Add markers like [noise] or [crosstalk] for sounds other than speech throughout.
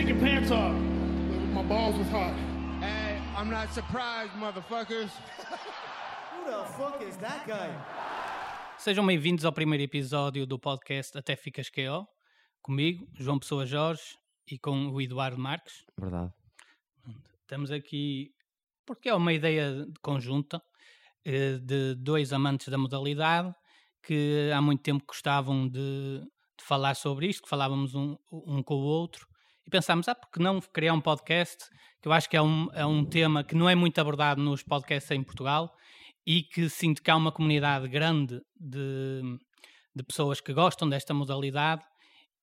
take your pants off. My balls was hot. Hey, I'm not surprised, motherfuckers. [laughs] Who the fuck is that guy? Sejam bem-vindos ao primeiro episódio do podcast Até Ficas QO, comigo, João Pessoa Jorge, e com o Eduardo Marques. Verdade. Estamos aqui porque é uma ideia conjunta eh, de dois amantes da modalidade que há muito tempo gostavam de, de falar sobre isto, que falávamos um, um com o outro, pensámos, ah, porque não criar um podcast, que eu acho que é um, é um tema que não é muito abordado nos podcasts em Portugal, e que sinto que há uma comunidade grande de, de pessoas que gostam desta modalidade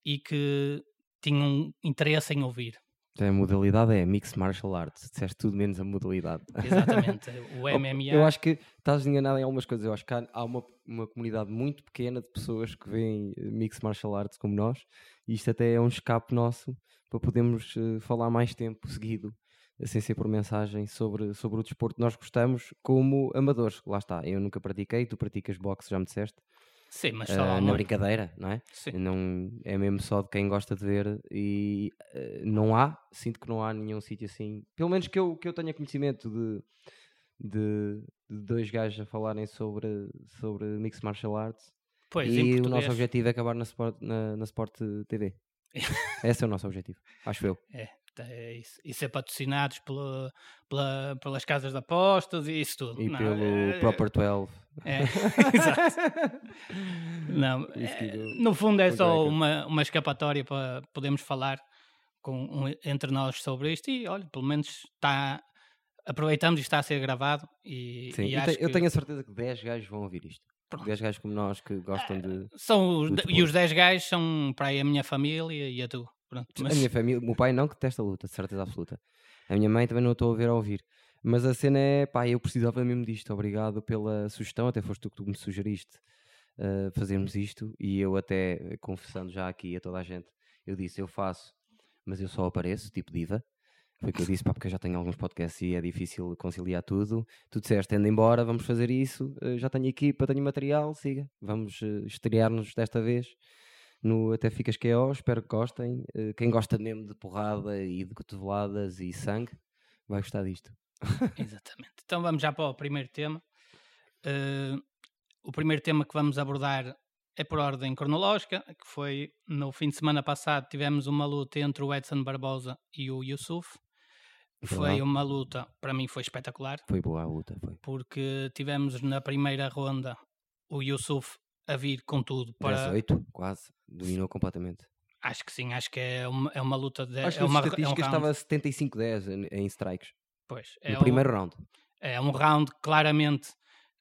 e que tinham interesse em ouvir. A modalidade é Mixed Martial Arts. Disseste tudo menos a modalidade. Exatamente. [laughs] O MMA. Eu acho que estás enganado em algumas coisas. Eu acho que há, uma, uma comunidade muito pequena de pessoas que veem eh, Mixed Martial Arts como nós. E isto até é um escape nosso para podermos uh, falar mais tempo seguido, sem ser por mensagem, sobre, sobre o desporto que nós gostamos como amadores. Lá está. Eu nunca pratiquei, tu praticas boxe, já me disseste. Sim, mas Uh, só na uma- brincadeira, não é? Sim. Não, é mesmo só de quem gosta de ver e eh, não há, sinto que não há nenhum sítio assim, pelo menos que eu, que eu tenha conhecimento de, de, de dois gajos a falarem sobre, sobre Mixed Martial Arts Pois, e o nosso objetivo é acabar na Sport, na, na Sport TV. [laughs] Esse é o nosso objetivo, acho eu. É isso. E ser patrocinados pela, pela- pelas casas de apostas e isso tudo. E Não, pelo é- Proper 12. É, [laughs] [laughs] exato. Não, é, no fundo é só uma, uma escapatória para podermos falar com, entre nós sobre isto e olha, pelo menos está aproveitamos e está a ser gravado e, Sim, e eu, acho te- eu que tenho a certeza que 10 gajos vão ouvir isto. Pronto. 10 gajos como nós que gostam de. são os, de- e os 10 gajos são para aí a minha família e a tu. Pronto, mas- A minha família, o meu pai não que detesta a luta, de certeza absoluta. A minha mãe também não estou a ver a ouvir. Mas a cena é, pá, eu precisava mesmo disto. Obrigado pela sugestão, até foste tu que tu me sugeriste uh, fazermos isto. E eu até, confessando já aqui a toda a gente, eu disse, eu faço, mas eu só apareço, tipo diva. Foi o que eu disse, pá, porque eu já tenho alguns podcasts e é difícil conciliar tudo. Tu disseste, anda embora, vamos fazer isso. uh, já tenho equipa, tenho material, siga. Vamos uh, estrear-nos desta vez no Até Ficas QO, espero que gostem. Eh, Quem gosta mesmo de porrada e de cotoveladas e sangue, vai gostar disto. [laughs] Exatamente. Então vamos já para o primeiro tema. Eh, o primeiro tema que vamos abordar é por ordem cronológica, que foi no fim de semana passado tivemos uma luta entre o Edson Barbosa e o Yusuf. Foi uma luta, para mim foi espetacular, Foi boa a luta, foi. porque tivemos na primeira ronda o Yusuf a vir com tudo para... 18, quase, dominou completamente. Acho que sim, acho que é uma, é uma luta de... Acho que é uma, é um estatísticas round. estava 75-10 em- strikes, Pois, é no um- primeiro round. É um round claramente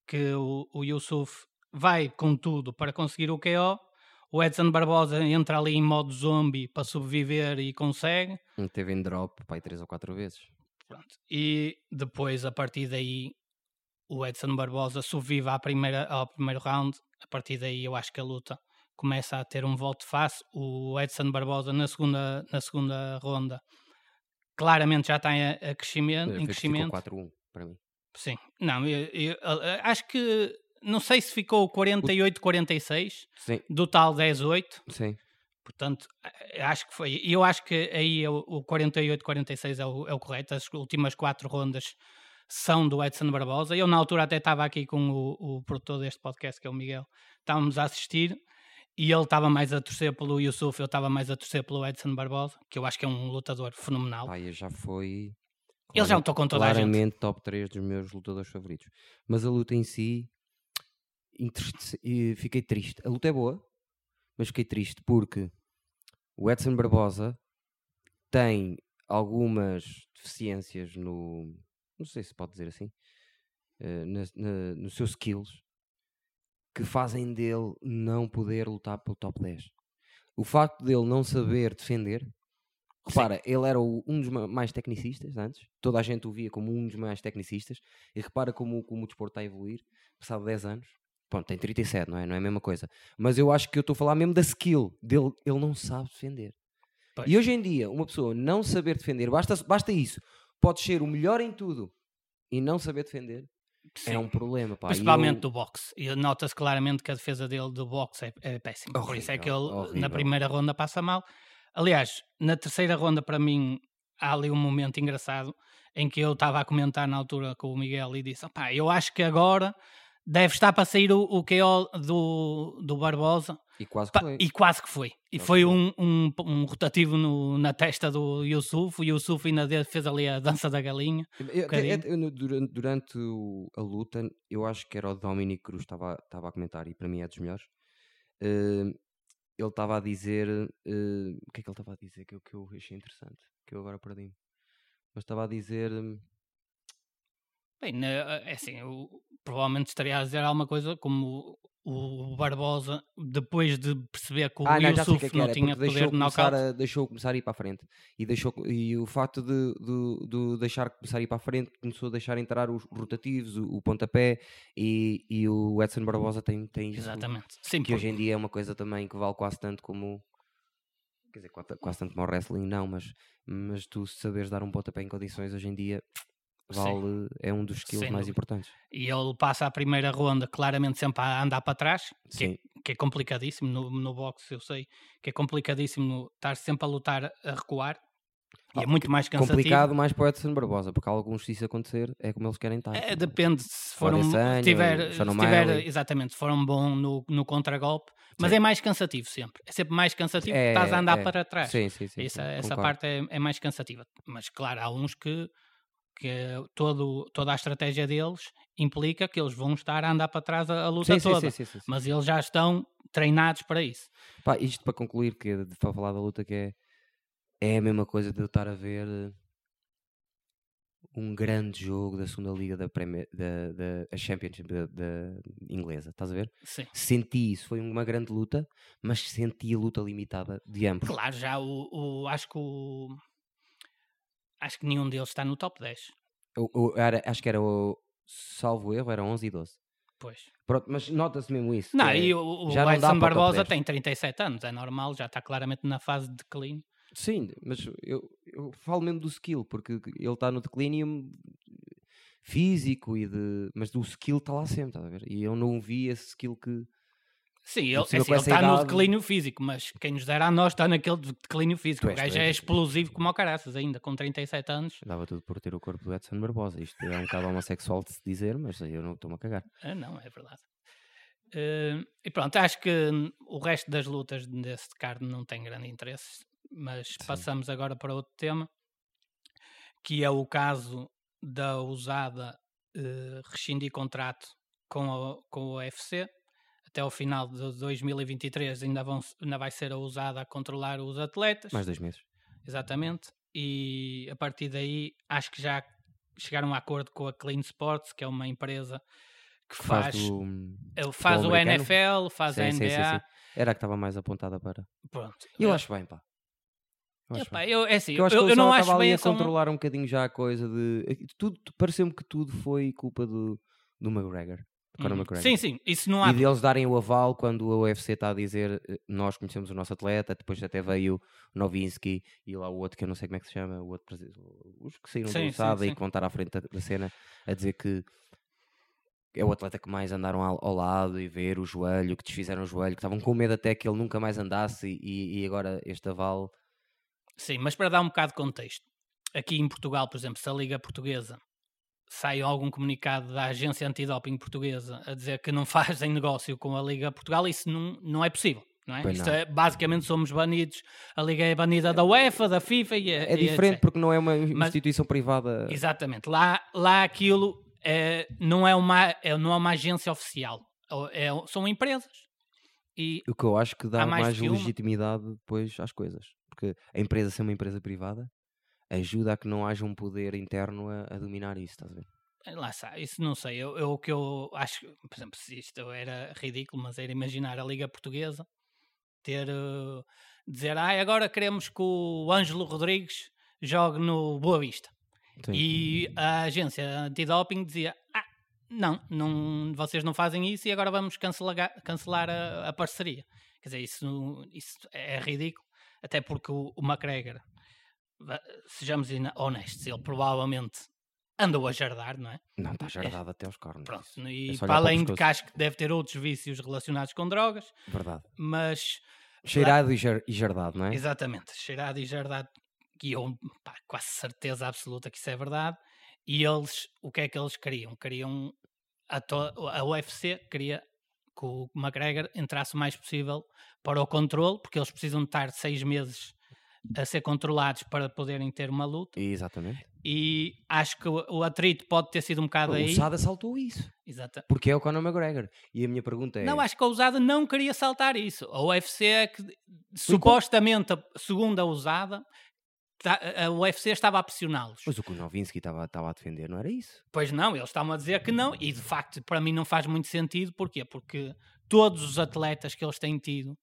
que o, o Yusuf vai com tudo para conseguir o KO. O Edson Barbosa entra ali em modo zombie para sobreviver e consegue. Teve em drop, pai, 3 ou 4 vezes. Pronto. E depois, a partir daí, o Edson Barbosa sobrevive à primeira, ao primeiro round. A partir daí, eu acho que a luta começa a ter um voto face. O Edson Barbosa, na segunda, na segunda ronda, claramente já está em, crescimento. Foi Em crescimento. 4-1 para mim. Sim, não, eu, eu, eh, acho que não sei se ficou 48-46, Sim, do tal 10-8, sim. portanto, eh, acho que foi. Eu acho que aí é o, o 48-46 é o, é o correto. As últimas quatro rondas são do Edson Barbosa. Eu, na altura, até estava aqui com o, o produtor deste podcast, que é o Miguel, estávamos a assistir. E ele estava mais a torcer pelo Yusuf, eu estava mais a torcer pelo Edson Barbosa, que eu acho que é um lutador fenomenal. Pai, já foi. Ele já lutou com toda a gente. claramente top 3 dos meus lutadores favoritos. Mas a luta em si, e fiquei triste. A luta é boa, mas fiquei triste porque o Edson Barbosa tem algumas deficiências no. Não sei se pode dizer assim. eh, na, na- nos seus skills que fazem dele não poder lutar pelo top 10. O facto dele não saber defender Repara, ele era o- um dos ma- mais tecnicistas antes, toda a gente o via como um dos mais tecnicistas, e repara como, como o desporto está a evoluir, passado 10 anos. Pronto, tem 37, não é? Não é a mesma coisa. Mas eu acho que eu estou a falar mesmo da skill dele, ele não sabe defender. Pois. E hoje em dia, uma pessoa não saber defender, basta, basta isso, pode ser o melhor em tudo e não saber defender, Sim. é um problema. Pá. Principalmente eu- do boxe. E nota-se claramente que a defesa dele do boxe é, é péssima. Por isso é que ele Horrível, na horrível. primeira ronda passa mal. Aliás, na terceira ronda, para mim, há ali um momento engraçado em que eu estava a comentar na altura com o Miguel e disse: pá, eu acho que agora deve estar para sair o, o KO do, do Barbosa. E quase que foi. E quase que foi. E foi um, um, um rotativo no- na testa do Yusuf. O Yusuf ainda fez ali a dança da galinha. Eu- até- eu durante, durante a luta, eu acho que era o Dominic Cruz que estava estava a comentar, e para mim é dos melhores. Eh, ele estava a dizer. eh, o que é que ele estava a dizer que eu, que eu achei interessante? Que eu agora perdi-me. Mas estava a dizer. hum, Bem, é assim, eu provavelmente estaria a dizer alguma coisa como o Barbosa, depois de perceber que o Ah, não, Yusuf que é que não era. tinha porque deixou poder de começar, a, deixou começar a ir para a frente. E, deixou, e o facto de, de, de deixar começar a ir para a frente começou a deixar entrar os rotativos, o, o pontapé. E, e o Edson Barbosa tem, tem isso. Exatamente. Sim, que porque- hoje em dia é uma coisa também que vale quase tanto como quer dizer, quase, quase tanto como o wrestling não, mas, mas tu saberes dar um pontapé em condições hoje em dia Sim. vale, é um dos skills Sem mais dúvida. importantes. E ele passa a primeira ronda claramente sempre a andar para trás, que, é, que é complicadíssimo no, no boxe, eu sei, que é complicadíssimo estar sempre a lutar a recuar. E Ah, é muito mais cansativo. complicado mais para o Edson Barbosa, porque alguns se isso acontecer é como eles querem estar. É, depende se for um, tiver, se tiver exatamente, se for um bom no, no contragolpe, mas Sim. é mais cansativo sempre. É sempre mais cansativo É, porque estás a andar é. para trás. Sim, sim, sim. essa sim, essa parte é, é mais cansativa. Mas claro, há uns que, que todo, toda a estratégia deles implica que eles vão estar a andar para trás a, a luta Sim, toda. sim, sim. Mas eles já estão treinados para isso. Pá, isto para concluir, que é de- para falar da luta, que é, é a mesma coisa de eu estar a ver eh, um grande jogo da segunda liga da, Premier, da, da a Championship da, da inglesa, estás a ver? Sim. Senti isso, foi uma grande luta, mas senti a luta limitada de ambos. Claro, já o, o- acho que o acho que nenhum deles está no top 10. O- o- era- acho que era o salvo erro, era 11 e 12. Pois. Pronto, mas nota-se mesmo isso. Não, é- e o, o já Barbosa 10. tem 37 anos, é normal, já está claramente na fase de declínio. Sim, mas eu, eu falo mesmo do skill, porque ele está no declínio físico e de. Mas do skill está lá sempre, estás a ver? E eu não vi esse skill que. Sim, ele, é assim, ele está no idade- declínio físico, mas quem nos dera a nós está naquele de- declínio físico. O gajo é explosivo como o caraças ainda, com 37 anos. Dava tudo por ter o corpo do Edson Barbosa. Isto é um bocado homossexual de se dizer, mas eu não estou-me a cagar. Ah, não, é verdade. Eh, e pronto, acho que o resto das lutas desse card não tem grande interesse, mas passamos agora para outro tema, que é o caso da usada eh, rescindir contrato com, a, com o UFC. Até ao final de 2023 ainda, vão, ainda vai ser a usada a controlar os atletas. Mais dois meses. Exatamente. E a partir daí acho que já chegaram a acordo com a Clean Sports, que é uma empresa que faz, faz, do. faz o americano? NFL, faz a Sim, NBA. sim, sim. Era a que estava mais apontada para. Pronto. E eu Eh, acho bem, pá. Eu acho epá, bem. eu, é assim, Eu eu, acho que eu não acho bem a como- controlar um bocadinho já a coisa de. eh, Tudo, Pareceu-me que tudo foi culpa do, do McGregor. Do Conor Hum, McGregor. Sim, sim, isso não há. E deles darem o aval quando a UFC está a dizer eh, nós conhecemos o nosso atleta, depois até veio Novinsky e lá o outro que eu não sei como é que se chama, o outro os que saíram Sim, da sim, USADA e que vão estar à frente da, da cena a dizer que é o atleta que mais andaram ao, ao lado e ver o joelho, que desfizeram o joelho, que estavam com medo até que ele nunca mais andasse e, e agora este aval. Sim, mas para dar um bocado de contexto, aqui em Portugal, por exemplo, se a Liga Portuguesa sai algum comunicado da agência antidoping portuguesa a dizer que não [laughs] fazem negócio com a Liga Portugal, isso não, não é possível. Não é? Isto é- basicamente somos banidos, a Liga é banida da UEFA, da FIFA e É e diferente etc. porque não é uma Mas- instituição privada. Exatamente. Lá, lá aquilo é, não, é uma, é, não é uma agência oficial. É- é- são empresas. E O que eu acho que dá mais mais, legitimidade depois às coisas. Porque a empresa ser uma empresa privada ajuda a que não haja um poder interno a, a dominar isso, estás a ver? lá está, isso não sei. Eu, eu- o que eu acho, por exemplo, se isto era ridículo, mas era imaginar a Liga Portuguesa ter eh, dizer, ah, agora queremos que o Ângelo Rodrigues jogue no Boa Vista. Sim. E a agência antidoping dizia: Ah, não, não, vocês não fazem isso e agora vamos cancelar, cancelar a, a parceria. Quer dizer, isso, isso é ridículo, até porque o, o McGregor, sejamos honestos, ele provavelmente andou a jardar, não é? Não, está jardado até aos cornos. Pronto, e É para além de que pescoço. acho que deve ter outros vícios relacionados com drogas, Verdade. mas Cheirado e jar- e jardado, não é? Exatamente, cheirado e jardado, que eu pá, quase certeza absoluta que isso é verdade. E eles, o que é que eles queriam? Queriam a, a UFC queria que o McGregor entrasse o mais possível para o controle, porque eles precisam de estar seis meses a ser controlados para poderem ter uma luta. Exatamente. E acho que o, o atrito pode ter sido um bocado O aí. Sada saltou isso. Exata. Porque é o Conor McGregor. E a minha pergunta é... Não, acho que a usada não queria saltar isso. A UFC é que, supostamente, a- segundo a usada, ta- a UFC estava a pressioná-los. Mas o que o Novinsky estava estava a defender não era isso. Pois não, eles estavam a dizer que não, e de facto, para mim não faz muito sentido. Porquê? Porque todos os atletas que eles têm tido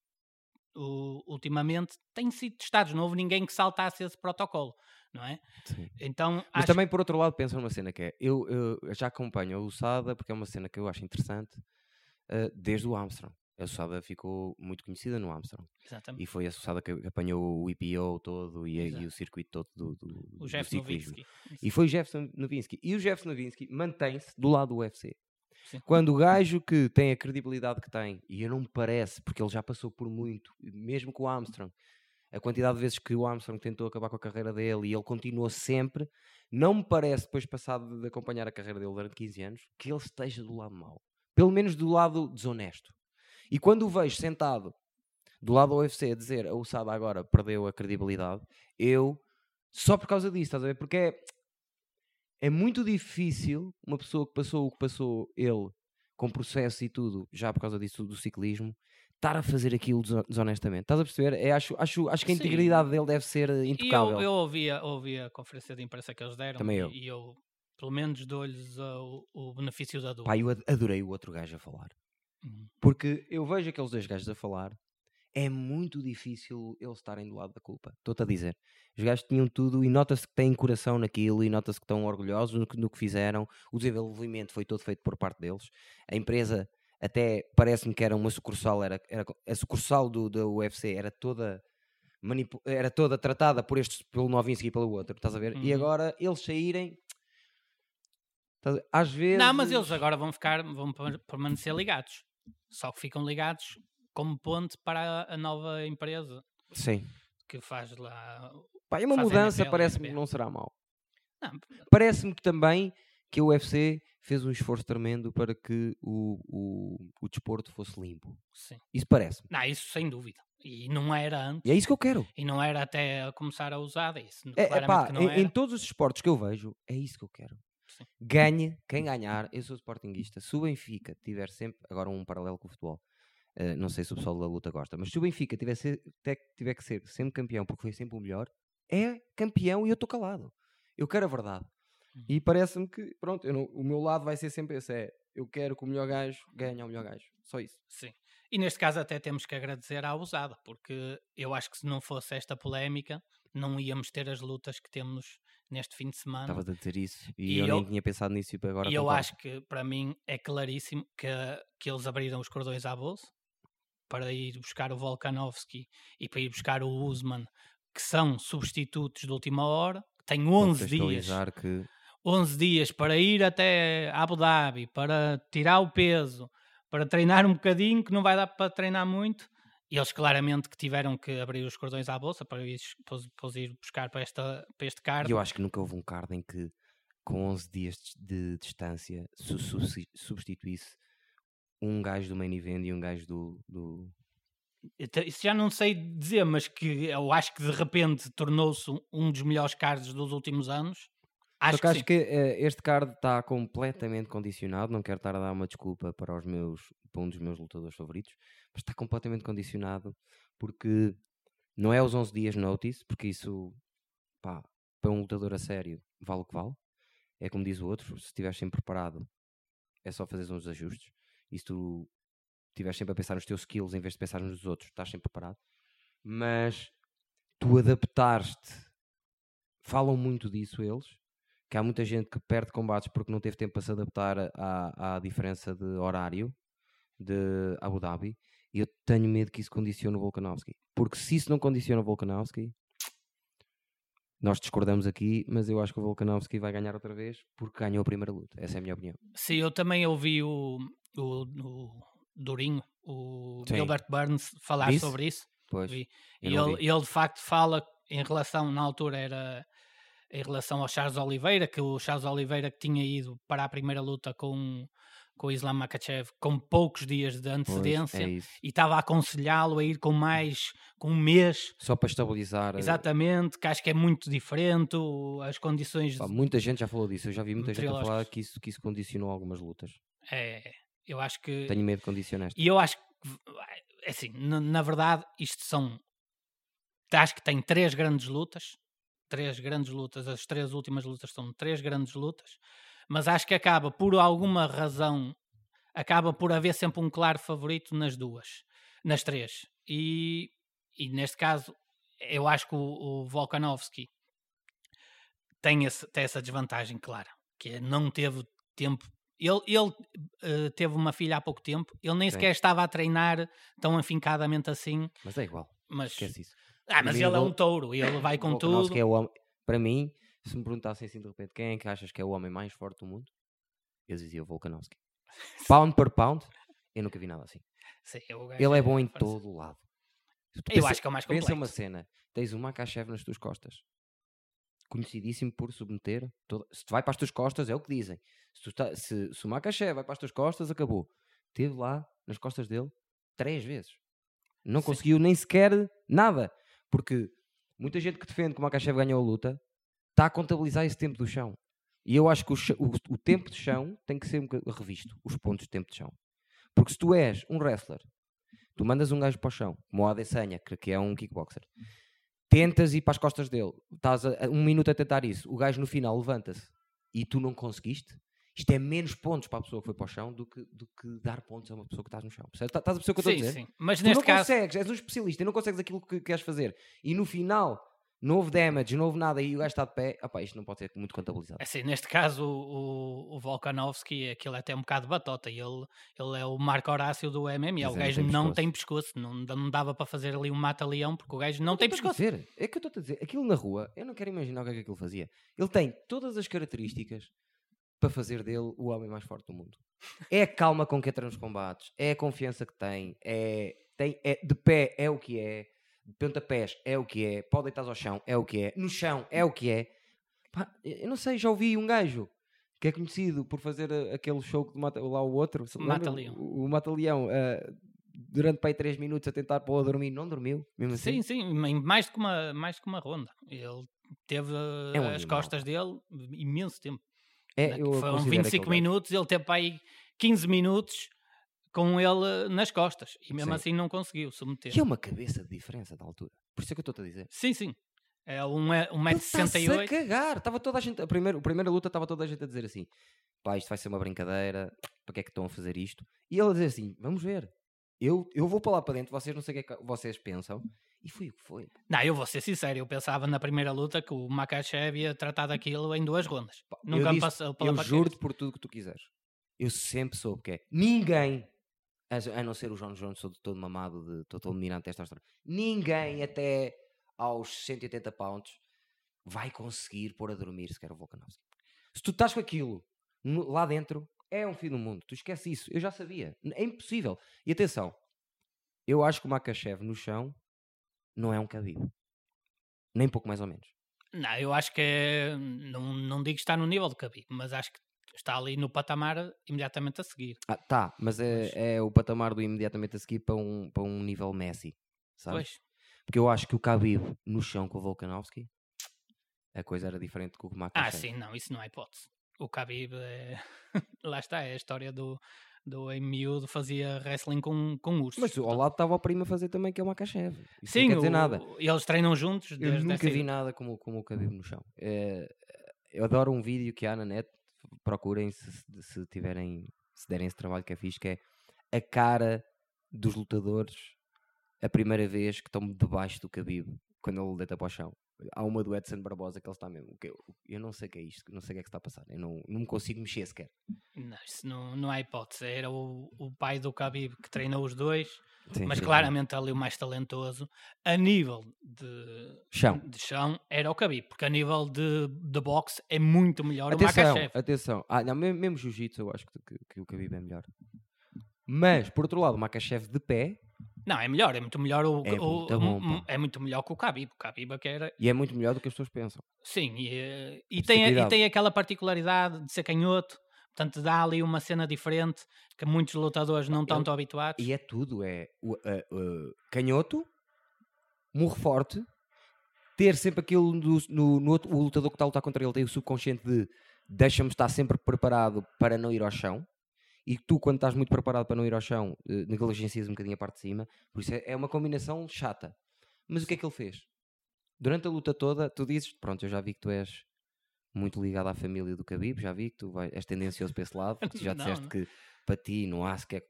o- ultimamente têm sido testados. Não houve ninguém que saltasse esse protocolo, não é? Sim. Então, Mas acho também, por outro lado, penso numa cena que é... Eu, eu já acompanho a USADA porque é uma cena que eu acho interessante eh, desde o Armstrong. A USADA ficou muito conhecida no Armstrong. exatamente, E foi a USADA que apanhou o EPO todo e, e o circuito todo do, do, o do Jeff ciclismo. Nowitzki. E foi o Jefferson Novinsky. E o Jefferson Novinsky mantém-se do lado do UFC. Quando o gajo que tem a credibilidade que tem, e eu não me parece, porque ele já passou por muito, mesmo com o Armstrong, a quantidade de vezes que o Armstrong tentou acabar com a carreira dele e ele continuou sempre, não me parece, depois passado de acompanhar a carreira dele durante 15 anos, que ele esteja do lado mau. Pelo menos do lado desonesto. E quando o vejo sentado do lado do UFC a dizer a USADA agora perdeu a credibilidade, eu, só por causa disso, estás a ver? Porque é, é muito difícil uma pessoa que passou o que passou ele, com processo e tudo, já por causa disso do ciclismo, estar a fazer aquilo deso- desonestamente. Estás a perceber? É, acho, acho, acho que a Sim. integridade dele deve ser eh, E intocável. eu, eu ouvi, a, ouvi a conferência de imprensa que eles deram Também e eu. e eu, pelo menos, dou-lhes uh, o, o benefício da dúvida. Pá, eu ad- adorei o outro gajo a falar. Uhum. Porque eu vejo aqueles dois gajos a falar, é muito difícil eles estarem do lado da culpa. Estou-te a dizer. Os gajos tinham tudo e nota-se que têm coração naquilo e nota-se que estão orgulhosos no que, no que fizeram. O desenvolvimento foi todo feito por parte deles. A empresa, até parece-me que era uma sucursal, era, era a sucursal do, da UFC, era toda. Era toda tratada por estes, pelo Novinsky e pelo outro, estás a ver? E Uhum. agora eles saírem, estás a ver? às vezes. Não, mas eles agora vão ficar, vão per- permanecer ligados. Só que ficam ligados como ponte para a, nova empresa Sim. que faz lá. Pá, é uma mudança, parece-me que não será mal. Não, Parece-me que também que a UFC fez um esforço tremendo para que o, o, o desporto fosse limpo. sim. Isso parece-me. Não, isso sem dúvida. E não era antes. E é isso que eu quero. E não era até a começar a usar isso. É, é Claramente pá, que não em, em todos os esportes que eu vejo, é isso que eu quero. Sim. Ganhe quem ganhar. Eu sou sportinguista. Se o Benfica tiver sempre, agora um paralelo com o futebol, eh, não sei se o pessoal da luta gosta, mas se o Benfica tiver, ser- te- tiver que ser sempre campeão porque foi sempre o melhor, é campeão e eu estou calado. Eu quero a verdade. Uhum. E parece-me que, pronto, não- o meu lado vai ser sempre esse: é eu quero que o melhor gajo ganhe ao melhor gajo. Só isso. Sim. E neste caso até temos que agradecer à usada, porque eu acho que se não fosse esta polémica, não íamos ter as lutas que temos neste fim de semana. Estavas a dizer isso e, E eu, eu- nem tinha pensado nisso e agora e eu acho que para mim é claríssimo que, que eles abriram os cordões à bolsa para ir buscar o Volkanovski e para ir buscar o Usman, que são substitutos de última hora, que têm 11 dias, que 11 dias para ir até Abu Dhabi, para tirar o peso, para treinar um bocadinho, que não vai dar para treinar muito. E eles claramente que tiveram que abrir os cordões à bolsa para ir, para ir buscar para, esta, para este card. Eu acho que nunca houve um card em que, com 11 dias de distância, su- substituísse um gajo do main event e um gajo do. do... Isso já não sei dizer, mas que eu acho que de repente tornou-se um- dos melhores cards dos últimos anos. Só Acho que que, acho sim. que eh, este card está completamente condicionado. Não quero estar a dar uma desculpa para, os meus, para um dos meus lutadores favoritos, mas está completamente condicionado porque não é os 11 dias notice, porque isso, pá, para um lutador a sério, vale o que vale. É como diz o outro, se estiveres sempre preparado, é só fazer uns ajustes. E se tu estiveres sempre a pensar nos teus skills em vez de pensar nos outros, estás sempre preparado. Mas tu adaptares-te, falam muito disso eles, que há muita gente que perde combates porque não teve tempo para se adaptar à, à diferença de horário de Abu Dhabi. E eu tenho medo que isso condicione o Volkanovski. Porque se isso não condiciona o Volkanovski, nós discordamos aqui, mas eu acho que o Volkanovski vai ganhar outra vez porque ganhou a primeira luta. Essa é a minha opinião. Sim, eu também ouvi o, o, o Durinho, o Sim. Gilbert Burns, falar Disse? sobre isso. Pois. E ele, ele de facto fala em relação, na altura era em relação ao Charles Oliveira, que o Charles Oliveira que tinha ido para a primeira luta com, com o Islam Makachev com poucos dias de Pois, antecedência é isso. e estava a aconselhá-lo a ir com mais, com um mês, Só para estabilizar. eh, exatamente, que acho que é muito diferente, as condições pá, muita gente já falou disso. Eu já vi muita gente a falar que isso, que isso condicionou algumas lutas. é, eu acho que Tenho medo de condicionar. E eu acho que, é assim, na, na verdade, isto são. Acho que tem três grandes lutas. Três grandes lutas. As três últimas lutas são três grandes lutas. Mas acho que acaba, por alguma razão, acaba por haver sempre um claro favorito nas duas. Nas três. E, e neste caso, eu acho que o, o Volkanovski tem, esse- tem essa desvantagem clara. Que é não teve tempo. Ele, ele eh, teve uma filha há pouco tempo. Ele nem Sim. sequer estava a treinar tão afincadamente assim. Mas é igual. Mas, Esquece isso. ah, mas Mim, ele é um touro. Ele vai com tudo. é o homem- Para mim, se me perguntassem assim de repente quem é que achas que é o homem mais forte do mundo, eu dizia o Volkanovski. [laughs] Pound per pound, eu nunca vi nada assim. Sim, Ele é bom em todo o lado. Tu Eu pensa- acho que é o mais Pensa completo. uma cena, tens o Makachev nas tuas costas. Conhecidíssimo por submeter. toda- Se tu vai para as tuas costas, é o que dizem. Se, tu tá- se, se o Makachev vai para as tuas costas, acabou. Teve lá, nas costas dele, três vezes. Não Sim. conseguiu nem sequer nada. Porque muita gente que defende que o Makachev ganhou a luta está a contabilizar esse tempo do chão. E eu acho que o, o- o tempo de chão tem que ser um revisto. Os pontos de tempo de chão. Porque se tu és um wrestler, tu mandas um gajo para o chão, como o Adesanya, que, é um kickboxer, tentas ir para as costas dele, estás a, a- um minuto a tentar isso, o gajo no final levanta-se e tu não conseguiste, isto é menos pontos para a pessoa que foi para o chão do que, do que dar pontos a uma pessoa que estás no chão. Tá- Estás a o que eu estou a Sim, dizer? sim. Mas Tu neste não caso, consegues, és um especialista e não consegues aquilo que queres fazer. E no final, não houve damage, não houve nada e o gajo está de pé, opá, isto não pode ser muito contabilizado. assim, neste caso, o, o, o Volkanovski, aquilo é até um bocado batota. Ele, ele é o Marco Horácio do MMA. Pois o é, não gajo tem não pescoço. tem pescoço. Não, não dava para fazer ali um mata-leão, porque o gajo não tem É o que eu pescoço. dizer. É que eu estou a dizer. Aquilo na rua, eu não quero imaginar o que é que aquilo fazia. Ele tem todas as características para fazer dele o homem mais forte do mundo. É a calma com que entra nos combates, é a confiança que tem, é, tem é, de pé é o que é, de pontapés é o que é, pode deitar ao chão é o que é, no chão é o que é. Pá, eu não sei, já ouvi um gajo que é conhecido por fazer uh, aquele show que mata lá o outro? Mata-leão. o, o Mata-Leão, uh, durante para aí 3 minutos a tentar pôr a dormir, não dormiu, mesmo assim. Sim, sim, mais do que uma, mais que uma ronda. Ele teve É um as animal. costas dele imenso tempo. É, foram considero 25 aquele gajo. minutos, ele teve para aí 15 minutos com ele nas costas e mesmo Sim. assim não conseguiu submeter. E é uma cabeça de diferença da altura. Por isso é que eu estou a dizer. Sim, sim. É um, é- um 1,68m. cagar. Estava toda a gente. A primeira, a primeira luta estava toda a gente a dizer assim: pá, isto vai ser uma brincadeira. Para que é que estão a fazer isto? E ele a dizer assim: vamos ver. Eu, eu vou para lá para dentro, vocês não sei o que é que vocês pensam. E foi o que foi. Não, eu vou ser sincero, eu pensava na primeira luta que o Makachev ia tratar daquilo em duas rondas. Pá, Nunca eu disse, passou pela Eu juro-te por tudo que tu quiseres. Eu sempre soube que é. Ninguém, a não ser o João Jones, todo, todo mamado, de, todo, todo menino testosterona, ninguém até aos 180 pounds vai conseguir pôr a dormir sequer o Volkanovski. Se tu estás com aquilo no- lá dentro, é um fim do mundo. Tu esquece isso. Eu já sabia. É impossível. E atenção, eu acho que o Makachev no chão não é um Khabib. Nem pouco mais ou menos. Não, eu acho que é, não, não digo que está no nível de Khabib, mas acho que está ali no patamar imediatamente a seguir. Ah, tá, mas é, é o patamar do imediatamente a seguir para um, para um nível Messi, sabes? Pois, Porque eu acho que o Khabib no chão com o Volkanovski, a coisa era diferente com o ah, Makachev. sim, não, isso não há hipótese. O Khabib, é... [laughs] lá está, é a história do, do em miúdo fazia wrestling com, com ursos. Mas ao lado estava o primo a fazer também, que é o Makachev. Sim, não quer dizer o- nada. eles treinam juntos Eu nunca vi nada como, como o Khabib no chão. É, eu adoro um vídeo que há na net, procurem se, se- tiverem, se derem esse trabalho que é fixe, que é a cara dos lutadores a primeira vez que estão debaixo do Khabib, quando ele deita para o chão. Há uma do Edson Barbosa que ele está mesmo. o que eu- Eu não sei o que é isto, não sei o que é que está a passar. Eu não, não me consigo mexer sequer. Não, isso não, não há hipótese. Era o, o pai do Khabib que treinou os dois, Sim, mas sim, claramente ali o mais talentoso. A nível de Chão. de chão era o Khabib, porque a nível de, de boxe é muito melhor o Atenção, Makachev. atenção. Ah, não, mesmo, mesmo jiu-jitsu eu acho que, que, que o Khabib é melhor. Mas, por outro lado, o Makachev de pé Não, é melhor, é muito melhor o, É o- muito bom, é muito melhor que o Khabib. O Khabib é que era E é muito melhor do que as pessoas pensam. Sim, e, eh, e, tem, e tem aquela particularidade de ser canhoto, portanto dá ali uma cena diferente que muitos lutadores não estão tão habituados. E é tudo, é a- canhoto, murro forte, ter sempre aquilo no, no- no outro- o lutador que está a lutar contra ele tem o subconsciente de deixa-me estar sempre preparado para não ir ao chão. E tu, quando estás muito preparado para não ir ao chão, eh, negligencias um bocadinho a parte de cima. Por isso é, é uma combinação chata. Mas o que é que ele fez? Durante a luta toda, tu dizes: Pronto, eu já vi que tu és muito ligado à família do Khabib, já vi que tu vai, és tendencioso para esse lado. Tu [laughs] já Não, disseste não. que para ti não há sequer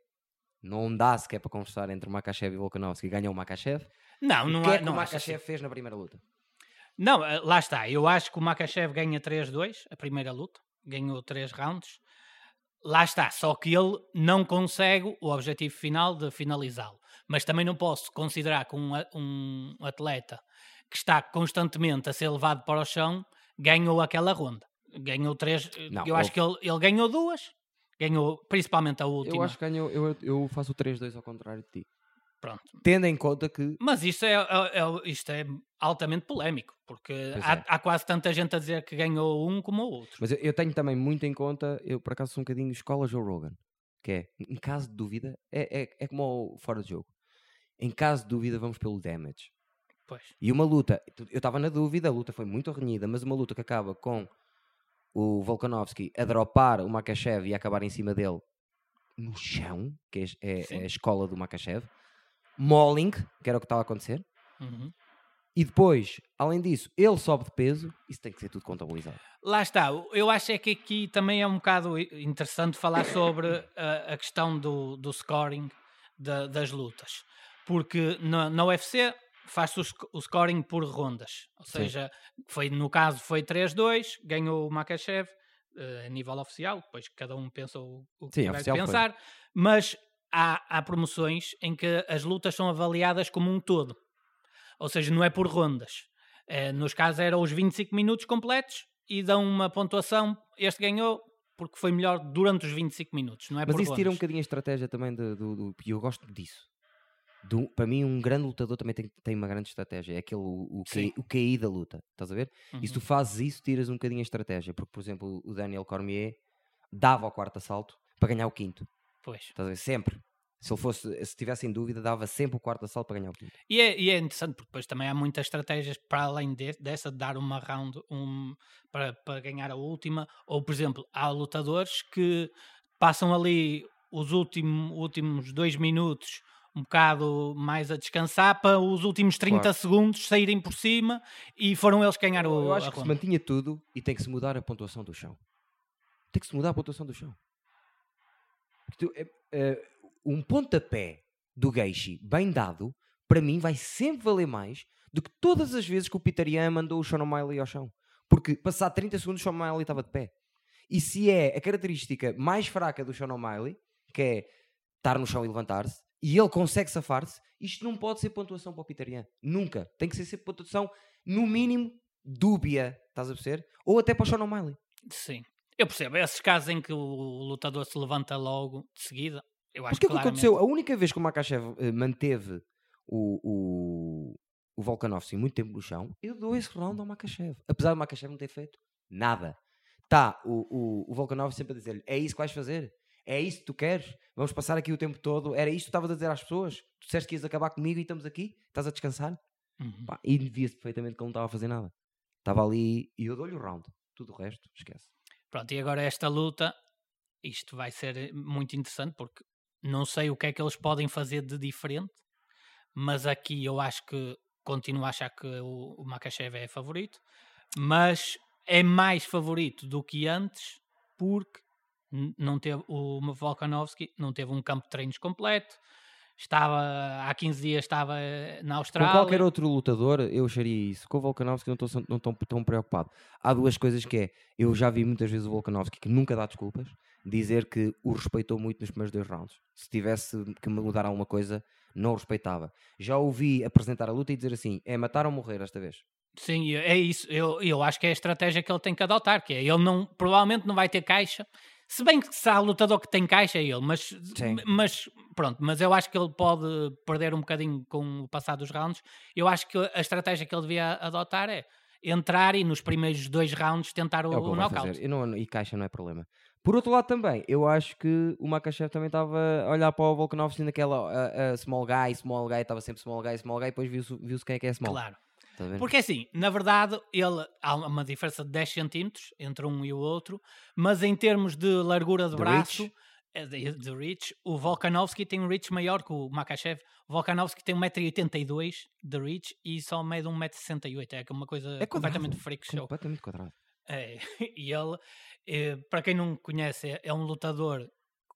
não dá sequer para conversar entre o Makachev e o Volkanovski. Ganhou o Makachev. Não, o não que há- é que o Makachev assim. fez na primeira luta? Não, eh, lá está. Eu acho que o Makachev ganha 3-2, a primeira luta. Ganhou 3 rounds. Lá está. Só que ele não consegue o objetivo final de finalizá-lo. Mas também não posso considerar que um, um atleta que está constantemente a ser levado para o chão ganhou aquela ronda. Ganhou três. Não, eu acho que ele, ele ganhou duas. Ganhou principalmente a última. Eu acho que ganhou, eu, eu faço o 3-2 ao contrário de ti. Pronto. Tendo em conta que Mas isto é, é- é- isto é altamente polémico, porque há, é. há quase tanta gente a dizer que ganhou um como o outro. Mas eu, eu tenho também muito em conta, eu por acaso sou um bocadinho escola Joe Rogan, que é, em caso de dúvida, é, é, é como o fora de jogo. Em caso de dúvida, vamos pelo damage. Pois. E uma luta, eu estava na dúvida, a luta foi muito renhida, mas uma luta que acaba com o Volkanovski a dropar o Makachev e a acabar em cima dele no chão, que é, é- é a escola do Makachev, mauling, que era o que estava a acontecer, Uhum. e depois, além disso, ele sobe de peso, isso tem que ser tudo contabilizado. Lá está, eu acho é que aqui também é um bocado interessante falar sobre [coughs] a, a questão do, do scoring da- das lutas, porque na, na UFC faz-se o, o scoring por rondas, ou Sim. seja, foi, no caso foi 3-2, ganhou o Makachev eh, a nível oficial, depois cada um pensa o, que Sim, que oficial foi. pensar, mas há, há promoções em que as lutas são avaliadas como um todo, ou seja, não é por rondas. Eh, nos casos eram os 25 minutos completos e dão uma pontuação. Este ganhou porque foi melhor durante os 25 minutos, não é Mas por isso tira um rondas. bocadinho a estratégia também do. do, do- e eu gosto disso. Do- para mim, um grande lutador também tem, tem uma grande estratégia. É aquele o, o. QI, o QI da luta. Estás a ver? E se tu Uhum. fazes isso, tiras um bocadinho a estratégia. Porque, por exemplo, o Daniel Cormier dava ao quarto assalto para ganhar o quinto. Pois. Estás a ver? Sempre. Se ele fosse, se tivesse em dúvida, dava sempre o quarto assalto para ganhar o quinto. E é, e é interessante porque depois também há muitas estratégias para além de- dessa de dar uma round um, para, para ganhar a última. Ou, por exemplo, há lutadores que passam ali os último, últimos dois minutos um bocado mais a descansar para os últimos 30 Claro. segundos saírem por cima e foram eles que ganharam Eu acho que se ronda. mantinha tudo e tem que se mudar a pontuação do chão. Tem que se mudar a pontuação do chão. Tu, é- é, um pontapé do Geishi bem dado, para mim, vai sempre valer mais do que todas as vezes que o Peter Yan mandou o Sean O'Malley ao chão. Porque passar 30 segundos o Sean O'Malley estava de pé. E se é a característica mais fraca do Sean O'Malley, que é estar no chão e levantar-se, e ele consegue safar-se, isto não pode ser pontuação para o Peter Yan. Nunca. Tem que ser sempre pontuação, no mínimo, dúbia. Estás a perceber? Ou até para o Sean O'Malley. Sim. Eu percebo. Esses casos em que o lutador se levanta logo de seguida, eu acho Porque o que claramente... aconteceu? A única vez que o Makachev eh, manteve o, o, o Volkanovski muito tempo no chão, eu dou esse round ao Makachev. Apesar do Makachev não ter feito nada. Tá, o, o, o Volkanovski sempre a dizer-lhe: é isso que vais fazer? É isso que tu queres? Vamos passar aqui o tempo todo? Era isto que tu estavas a dizer às pessoas? Tu disseste que ias acabar comigo e estamos aqui? Estás a descansar? Uhum. Pá, e via-se perfeitamente que ele não estava a fazer nada. Estava ali e eu dou-lhe o round. Tudo o resto, esquece. Pronto, e agora esta luta, isto vai ser eh, muito interessante porque não sei o que é que eles podem fazer de diferente, mas aqui eu acho que continuo a achar que o, o Makachev é favorito, mas é mais favorito do que antes porque não teve o Volkanovski não teve um campo de treinos completo. Estava há 15 dias estava eh, na Com Austrália. qualquer outro lutador, eu acharia isso. Com o Volkanovski não estou não estou tão preocupado. Há duas coisas que é, eu já vi muitas vezes o Volkanovski, que nunca dá desculpas, dizer que o respeitou muito nos primeiros dois rounds. Se tivesse que mudar alguma coisa, não o respeitava. Já ouvi apresentar a luta e dizer assim, é matar ou morrer esta vez. Sim, é isso. Eu, eu acho que é a estratégia que ele tem que adotar, que é ele não, provavelmente não vai ter caixa. Se bem que se há lutador que tem caixa é ele, mas, Sim. mas Pronto, mas eu acho que ele pode perder um bocadinho com o passar dos rounds. Eu acho que a estratégia que ele devia adotar é entrar e nos primeiros dois rounds tentar o, É o o knockout. E, não- e caixa não é problema. Por outro lado também, eu acho que o Makachev também estava a olhar para o Volkanovski naquela a- a small guy, small guy, estava sempre small guy, small guy, e depois viu-se viu quem é que é small. Claro. Ver? Porque assim, na verdade, ele, há uma diferença de 10 centímetros entre um e o outro, mas em termos de largura de De braço, reach. é de, de reach, o Volkanovski tem um reach maior que o Makachev. O Volkanovski tem 1,82m de reach e só mede 1,68m. É que uma coisa É quadrado, completamente freak show. Completamente quadrado. É, [laughs] e ele, eh, para quem não conhece, é, é um lutador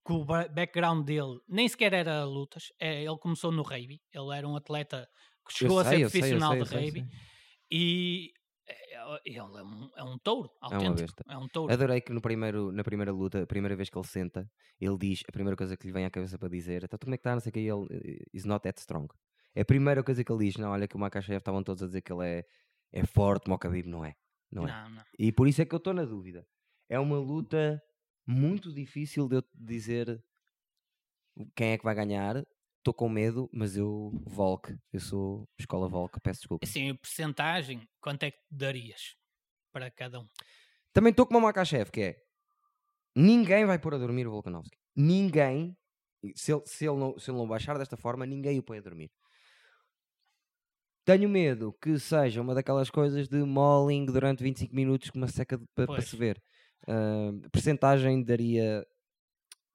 que o ba- background dele nem sequer era lutas. É, ele começou no rugby. Ele era um atleta que chegou Eu a sei, ser profissional sei, de rugby. E é- ele é um, é um touro uma autêntico. besta. É um touro. Adorei que no primeiro, na primeira luta, a primeira vez que ele senta, ele diz, a primeira coisa que lhe vem à cabeça para dizer, então como é que está, não sei o que, ele eh, is not that strong. É a primeira coisa que ele diz, não, olha que o Makachev estavam todos a dizer que ele é, é forte, o Khabib não é. Não é. Não, não. E por isso é que eu estou na dúvida. É uma luta muito difícil de eu dizer quem é que vai ganhar. Estou com medo, mas eu Volk, eu sou escola Volk, peço desculpa. Assim, a porcentagem, quanto é que darias para cada um? Também estou como o Makachev, que é ninguém vai pôr a dormir o Volkanovski. Ninguém, se ele, se, ele não, se ele não baixar desta forma, ninguém o põe a dormir. Tenho medo que seja uma daquelas coisas de mauling durante 25 minutos com uma seca para Pois. se ver. Ah, percentagem daria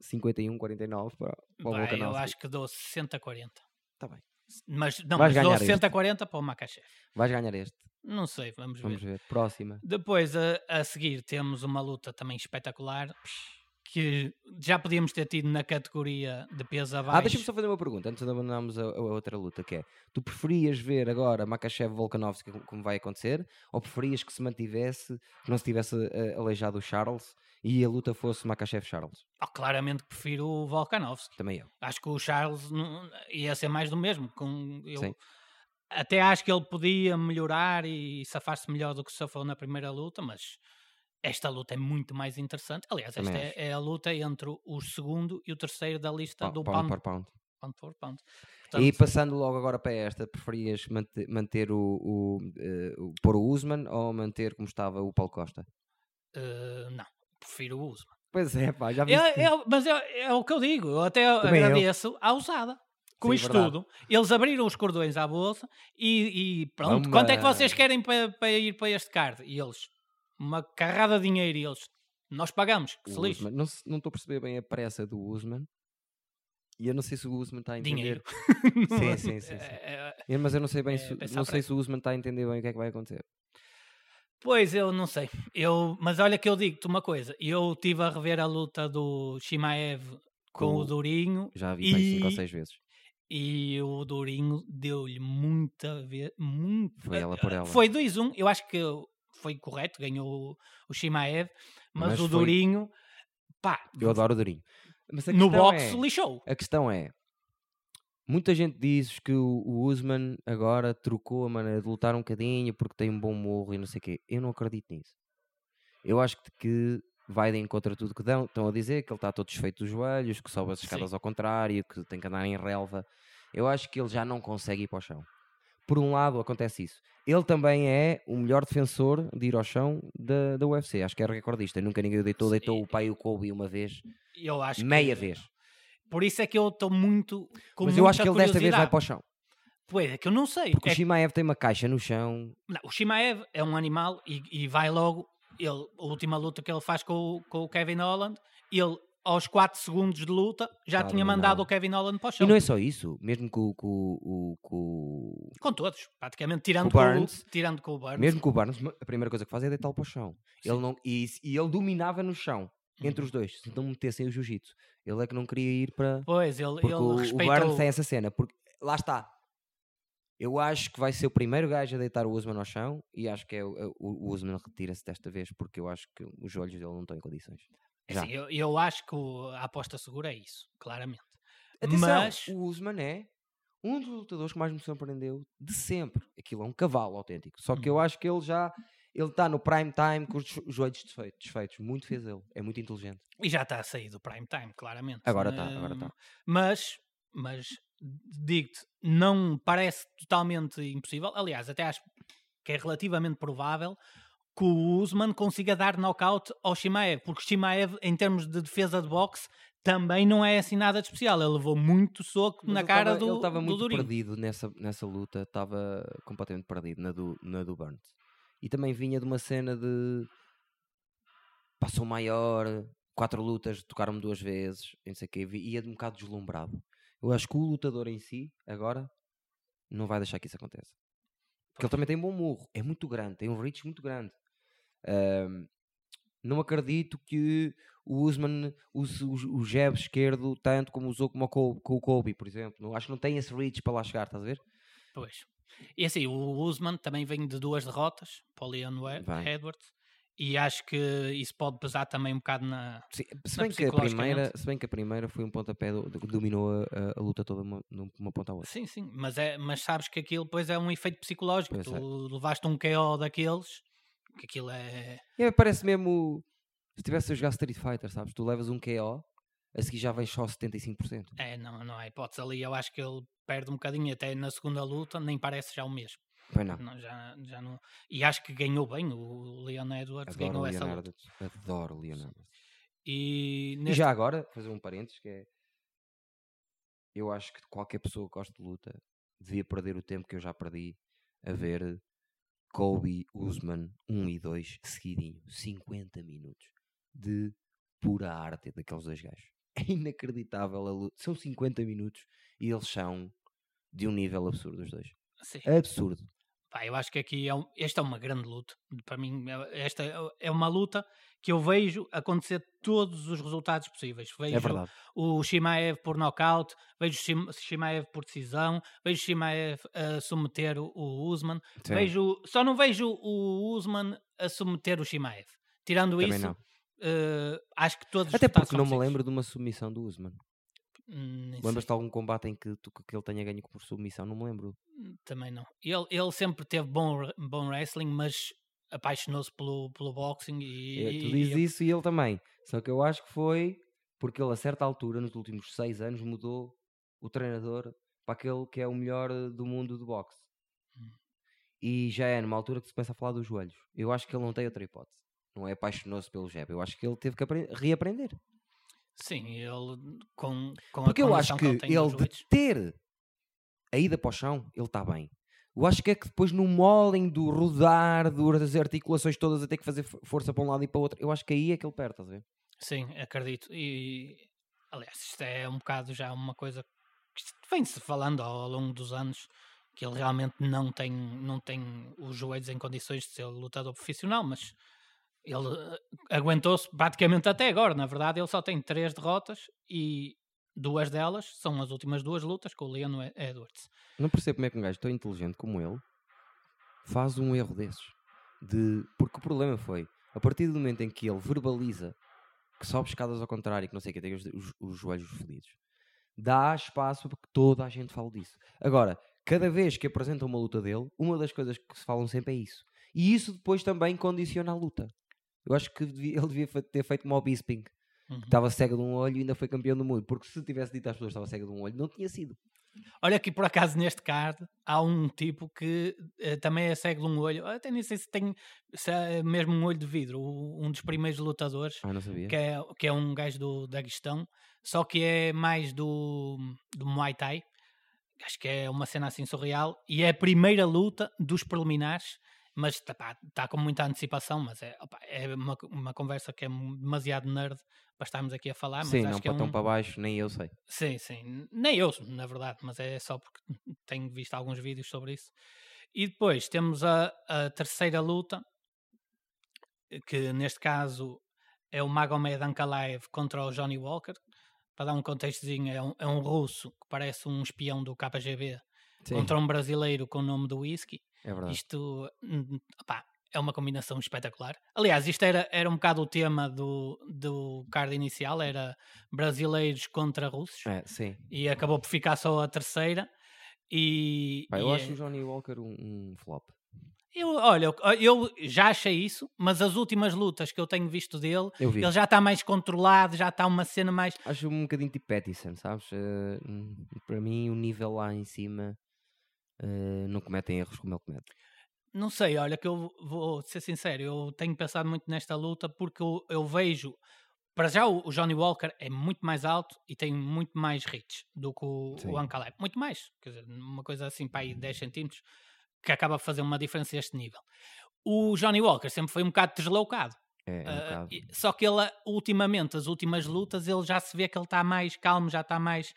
51, 49 para, para o Vai, eu Volkanovski. acho que dou 60-40. Tá bem. Mas não, Vais mas dou ganhar este. 60-40 para o Makachev. Vais ganhar este. Não sei, vamos ver. Vamos ver. Próxima. Depois, a, a seguir, temos uma luta também espetacular que já podíamos ter tido na categoria de peso abaixo. Ah, deixa-me só fazer uma pergunta antes de abandonarmos a, a outra luta, que é, tu preferias ver agora Makachev Volkanovski como, como vai acontecer, ou preferias que se mantivesse, que não se tivesse eh, aleijado o Charles e a luta fosse Makachev Charles? Oh, claramente prefiro o Volkanovski. Também eu. Acho que o Charles não- ia ser mais do mesmo. Com, eu, Sim. até acho que ele podia melhorar e safar-se melhor do que safou na primeira luta, mas esta luta é muito mais interessante. Aliás, esta Também é, é a luta entre o segundo e o terceiro da lista Pa- do pound pound, por pound. pound for pound. E Portanto, passando logo agora para esta, preferias manter, manter o, o, eh, o- pôr o Usman ou manter como estava o Paulo Costa? não, prefiro o Usman. Pois é, pá, já É, é- mas é, é o que eu digo. Eu até Também eu. agradeço à usada. Com Sim, isto verdade. tudo, eles abriram os cordões à bolsa e, e pronto. Vamos Quanto é que vocês querem para, para ir para este card? E eles, uma carrada de dinheiro, e eles, nós pagamos, que se lixe. Não estou a perceber bem a pressa do Usman. E eu não sei se o Usman está a entender. Dinheiro. [laughs] [laughs] Sim, sim, sim, sim. É, é, Eu- Mas eu não sei bem É, se, não sei se o Usman está a entender bem o que é que vai acontecer. Pois, eu não sei. Eu, mas olha que eu digo-te uma coisa. Eu estive a rever a luta do Shimaev com, Com o Durinho Já vi bem 5 ou 6 vezes. e o Durinho deu-lhe muita vez. Muito, Foi ela por ela. Foi 2-1. Eu acho que foi correto. Ganhou o, Shimaev. Mas, Mas o foi- Durinho, pá, Eu adoro o Durinho. No boxe é- lixou. A questão é: muita gente diz que o, o Usman agora trocou a maneira de lutar um bocadinho porque tem um bom morro e não sei o quê. Eu não acredito nisso. Eu acho que, vai de encontro a tudo que dão. Estão a dizer que ele está todo desfeito dos joelhos, que sobe as Sim. escadas ao contrário, que tem que andar em relva. Eu acho que ele já não consegue ir para o chão. Por um lado, acontece isso. Ele também é o melhor defensor de ir ao chão da, da UFC. Acho que é recordista. Nunca ninguém o deitou. Sim. Deitou o pai e o Kobe uma vez, Eu acho meia que- vez. Por isso é que eu estou muito. Com Mas eu acho que ele desta vez vai para o chão. Pois é que eu não sei. Porque É o Shimaev tem uma caixa no chão. Não, o Shimaev é um animal e, e vai logo. Ele, a última luta que ele faz com, o- com o Kevin Holland, ele aos 4 segundos de luta já Tá tinha mandado o Kevin Holland para o E chão. não é só isso, mesmo com, com, o- com, Com todos, praticamente, tirando Com com, o o, Burns. tirando com o Burns. mesmo com o Barnes, a primeira coisa que faz é deitá-lo para o chão. Ele não, e, e ele dominava no chão, entre Uhum. os dois, se não metessem o jiu-jitsu. Ele é que não queria ir para. Pois, ele, Porque ele o, o respeitou. Barnes tem essa cena. Porque, lá está. Eu acho que vai ser o primeiro gajo a deitar o Usman ao chão e acho que é o, o, o Usman retira-se desta vez porque eu acho que os olhos dele não estão em condições. É assim, eu, eu acho que o- a aposta segura é isso, claramente. Atenção, Mas- o Usman é um dos lutadores que mais me surpreendeu de sempre. Aquilo é um cavalo autêntico. Só que eu Uhum. acho que ele já ele está no prime time com os jo- joelhos desfeitos. Muito fez ele. É muito inteligente. E já está a sair do prime time, claramente. Agora está, agora Hum, está. Mas mas digo-te, não parece totalmente impossível. Aliás, até acho que é relativamente provável que o Usman consiga dar knockout ao Shimaev, porque Shimaev, em termos de defesa de boxe, também não é assim nada de especial. Ele levou muito soco Mas na cara tava- do, Ele estava muito Durinho. perdido nessa, nessa luta, estava completamente perdido na do, na do Burns. E também vinha de uma cena de passou maior, quatro lutas, tocaram-me duas vezes, não sei o quê, ia de um bocado deslumbrado. Eu acho que o lutador em si, agora, não vai deixar que isso aconteça. Porque ele também tem bom murro, é muito grande, tem um reach muito grande. Ahm, não acredito que o Usman use o, jab esquerdo tanto como usou como com o Kobe, por exemplo. Não- Acho que não tem esse reach para lá chegar, estás a ver? Pois. E assim, o Usman também vem de duas derrotas para o Leon. Edwards. E acho que isso pode pesar também um bocado na. Sim, se, bem que a primeira, se bem que a primeira foi um pontapé que dominou a, a- luta toda uma, num- uma ponta à outra. Sim, sim, mas, é, mas sabes que aquilo depois é um efeito psicológico. Pois tu é. levaste um KO daqueles, que aquilo é. E parece mesmo se estivesse a jogar Street Fighter, sabes? Tu levas um KO, a seguir já vens só 75%. É, não, não há hipótese ali. Eu acho que ele perde um bocadinho até na segunda luta, nem parece já o mesmo. Pois não. Não, já, já não. E acho que ganhou bem o Leon Edwards, Adoro ganhou essa luta. Adoro o Leonardo. E, E neste- já agora, fazer um parênteses, que é. Eu acho que qualquer pessoa que gosta de luta devia perder o tempo que eu já perdi a ver Kobe Usman 1 e 2 seguidinho. 50 minutos de pura arte daqueles dois gajos. [laughs] É inacreditável a luta. São 50 minutos e eles são de um nível absurdo, os dois. sim. Absurdo. Pá, eu acho que aqui é um, esta é uma grande luta. Para mim, é- esta é uma luta que eu vejo acontecer todos os resultados possíveis. Vejo É verdade. o Shimaev por knockout, vejo Shimaev por decisão, vejo o Shimaev a submeter o, o Usman, Sim. vejo, só não vejo o Usman a submeter o Shimaev. Tirando Também isso, não. Eh, acho que todos os Até porque não me lembro de uma submissão do Usman. Hum. Lembras-te de algum combate em que, tu- que ele tenha ganho por submissão? Não me lembro. Também não. Ele, ele sempre teve bom, bom wrestling, mas apaixonou-se pelo, pelo boxing e, É, tu dizes e- isso e ele também. Só que eu acho que foi porque ele, a certa altura, nos últimos seis anos, mudou o treinador para aquele que é o melhor do mundo do boxe. Hum. E já é numa altura que se começa a falar dos joelhos. Eu acho que ele não tem outra hipótese. Não é apaixonou-se pelo jab. Eu acho que ele teve que apre- reaprender. Sim, ele com, com Porque a eu acho que ele ele de ter a ida para o chão, ele está bem. Eu acho que é que depois no molem do rodar, das articulações todas a ter que fazer fo- força para um lado e para o outro, eu acho que aí é que ele perde, estás a ver? Sim, acredito. E aliás, isto é um bocado já uma coisa que vem-se falando ao, ao longo dos anos que ele realmente não tem, não tem os joelhos em condições de ser lutador profissional, mas ele eh, aguentou-se praticamente até agora. Na verdade, ele só tem três derrotas e duas delas são as últimas duas lutas com o Leon Edwards. Não percebo como é que um gajo tão inteligente como ele faz um erro desses. De... Porque o problema foi, a partir do momento em que ele verbaliza que sobe escadas ao contrário, que não sei o que, tem os, os- os joelhos fodidos, dá espaço para que toda a gente fale disso. Agora, cada vez que apresenta uma luta dele, uma das coisas que se falam sempre é isso. E isso depois também condiciona a luta. Eu acho que devia- [laughs] ele devia ter feito uma Bisping, Uhum. que estava cego de um olho e ainda foi campeão do mundo. Porque se tivesse dito às pessoas que estava cego de um olho, não tinha sido. Olha que por acaso neste card há um tipo que eh, também é cego de um olho. Até nem sei se tem se é mesmo um olho de vidro. um dos primeiros lutadores, Ah, não sabia. que é, que é um gajo do Daguestão, só que é mais do, do Muay Thai. Acho que é uma cena assim surreal. E é a primeira luta dos preliminares. Mas está com muita antecipação. Mas é, opá, é uma, uma conversa que é demasiado nerd para estarmos aqui a falar. Mas Sim, acho não que é para tão um, para baixo, nem eu sei. Sim, sim. Nem eu, na verdade, mas é só porque tenho visto alguns vídeos sobre isso. E depois temos a, a terceira luta, que neste caso é o Magomed Ankalaev contra o Johnny Walker. Para dar um contextozinho, é um, é um russo que parece um espião do KGB Sim, contra um brasileiro com o nome do whisky. É verdade. Isto hum, opá, é uma combinação espetacular. Aliás, isto era, era um bocado o tema do, do card inicial, era brasileiros contra russos É, sim. e acabou por ficar só a terceira. E, Pá, e eu é- acho o Johnny Walker um, um flop. Eu, olha, eu, eu já achei isso, mas as últimas lutas que eu tenho visto dele, Eu vi. ele já está mais controlado, já está uma cena mais. Acho um bocadinho tipo Pettison, sabes? Hum, para mim, o nível lá em cima eh, não cometem erros como ele comete. Não sei, olha, que eu vou ser sincero, eu tenho pensado muito nesta luta porque eu, eu vejo. Para já, o, o Johnny Walker é muito mais alto e tem muito mais reach do que o, Sim. o Ankalaev. Muito mais. Quer dizer, uma coisa assim para aí 10 centímetros que acaba a fazer uma diferença a este nível. O Johnny Walker sempre foi um bocado deslocado. É, é um Ah, bocado. só que ele, ultimamente, as últimas lutas, ele já se vê que ele está mais calmo, já está mais.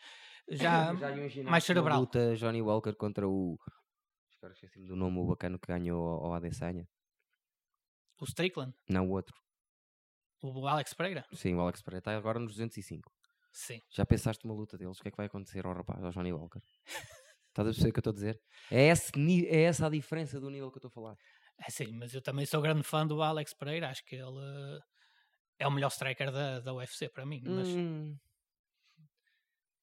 Já, [laughs] imaginaste mais uma cerebral. luta Johnny Walker contra o. Agora esqueci-me do nome, o bacana que ganhou ao, Adesanya. O Strickland, Não, o outro. o Alex Pereira. Sim, o Alex Pereira está agora nos 205. Sim. Já pensaste uma luta deles? O que é que vai acontecer ao rapaz, ao Johnny Walker? Estás a perceber o que eu estou a dizer? É, esse, é essa a diferença do nível que eu estou a falar. É sim, mas eu também sou grande fã do Alex Pereira. Acho que ele eh, é o melhor striker da, da UFC para mim. Mas Hum.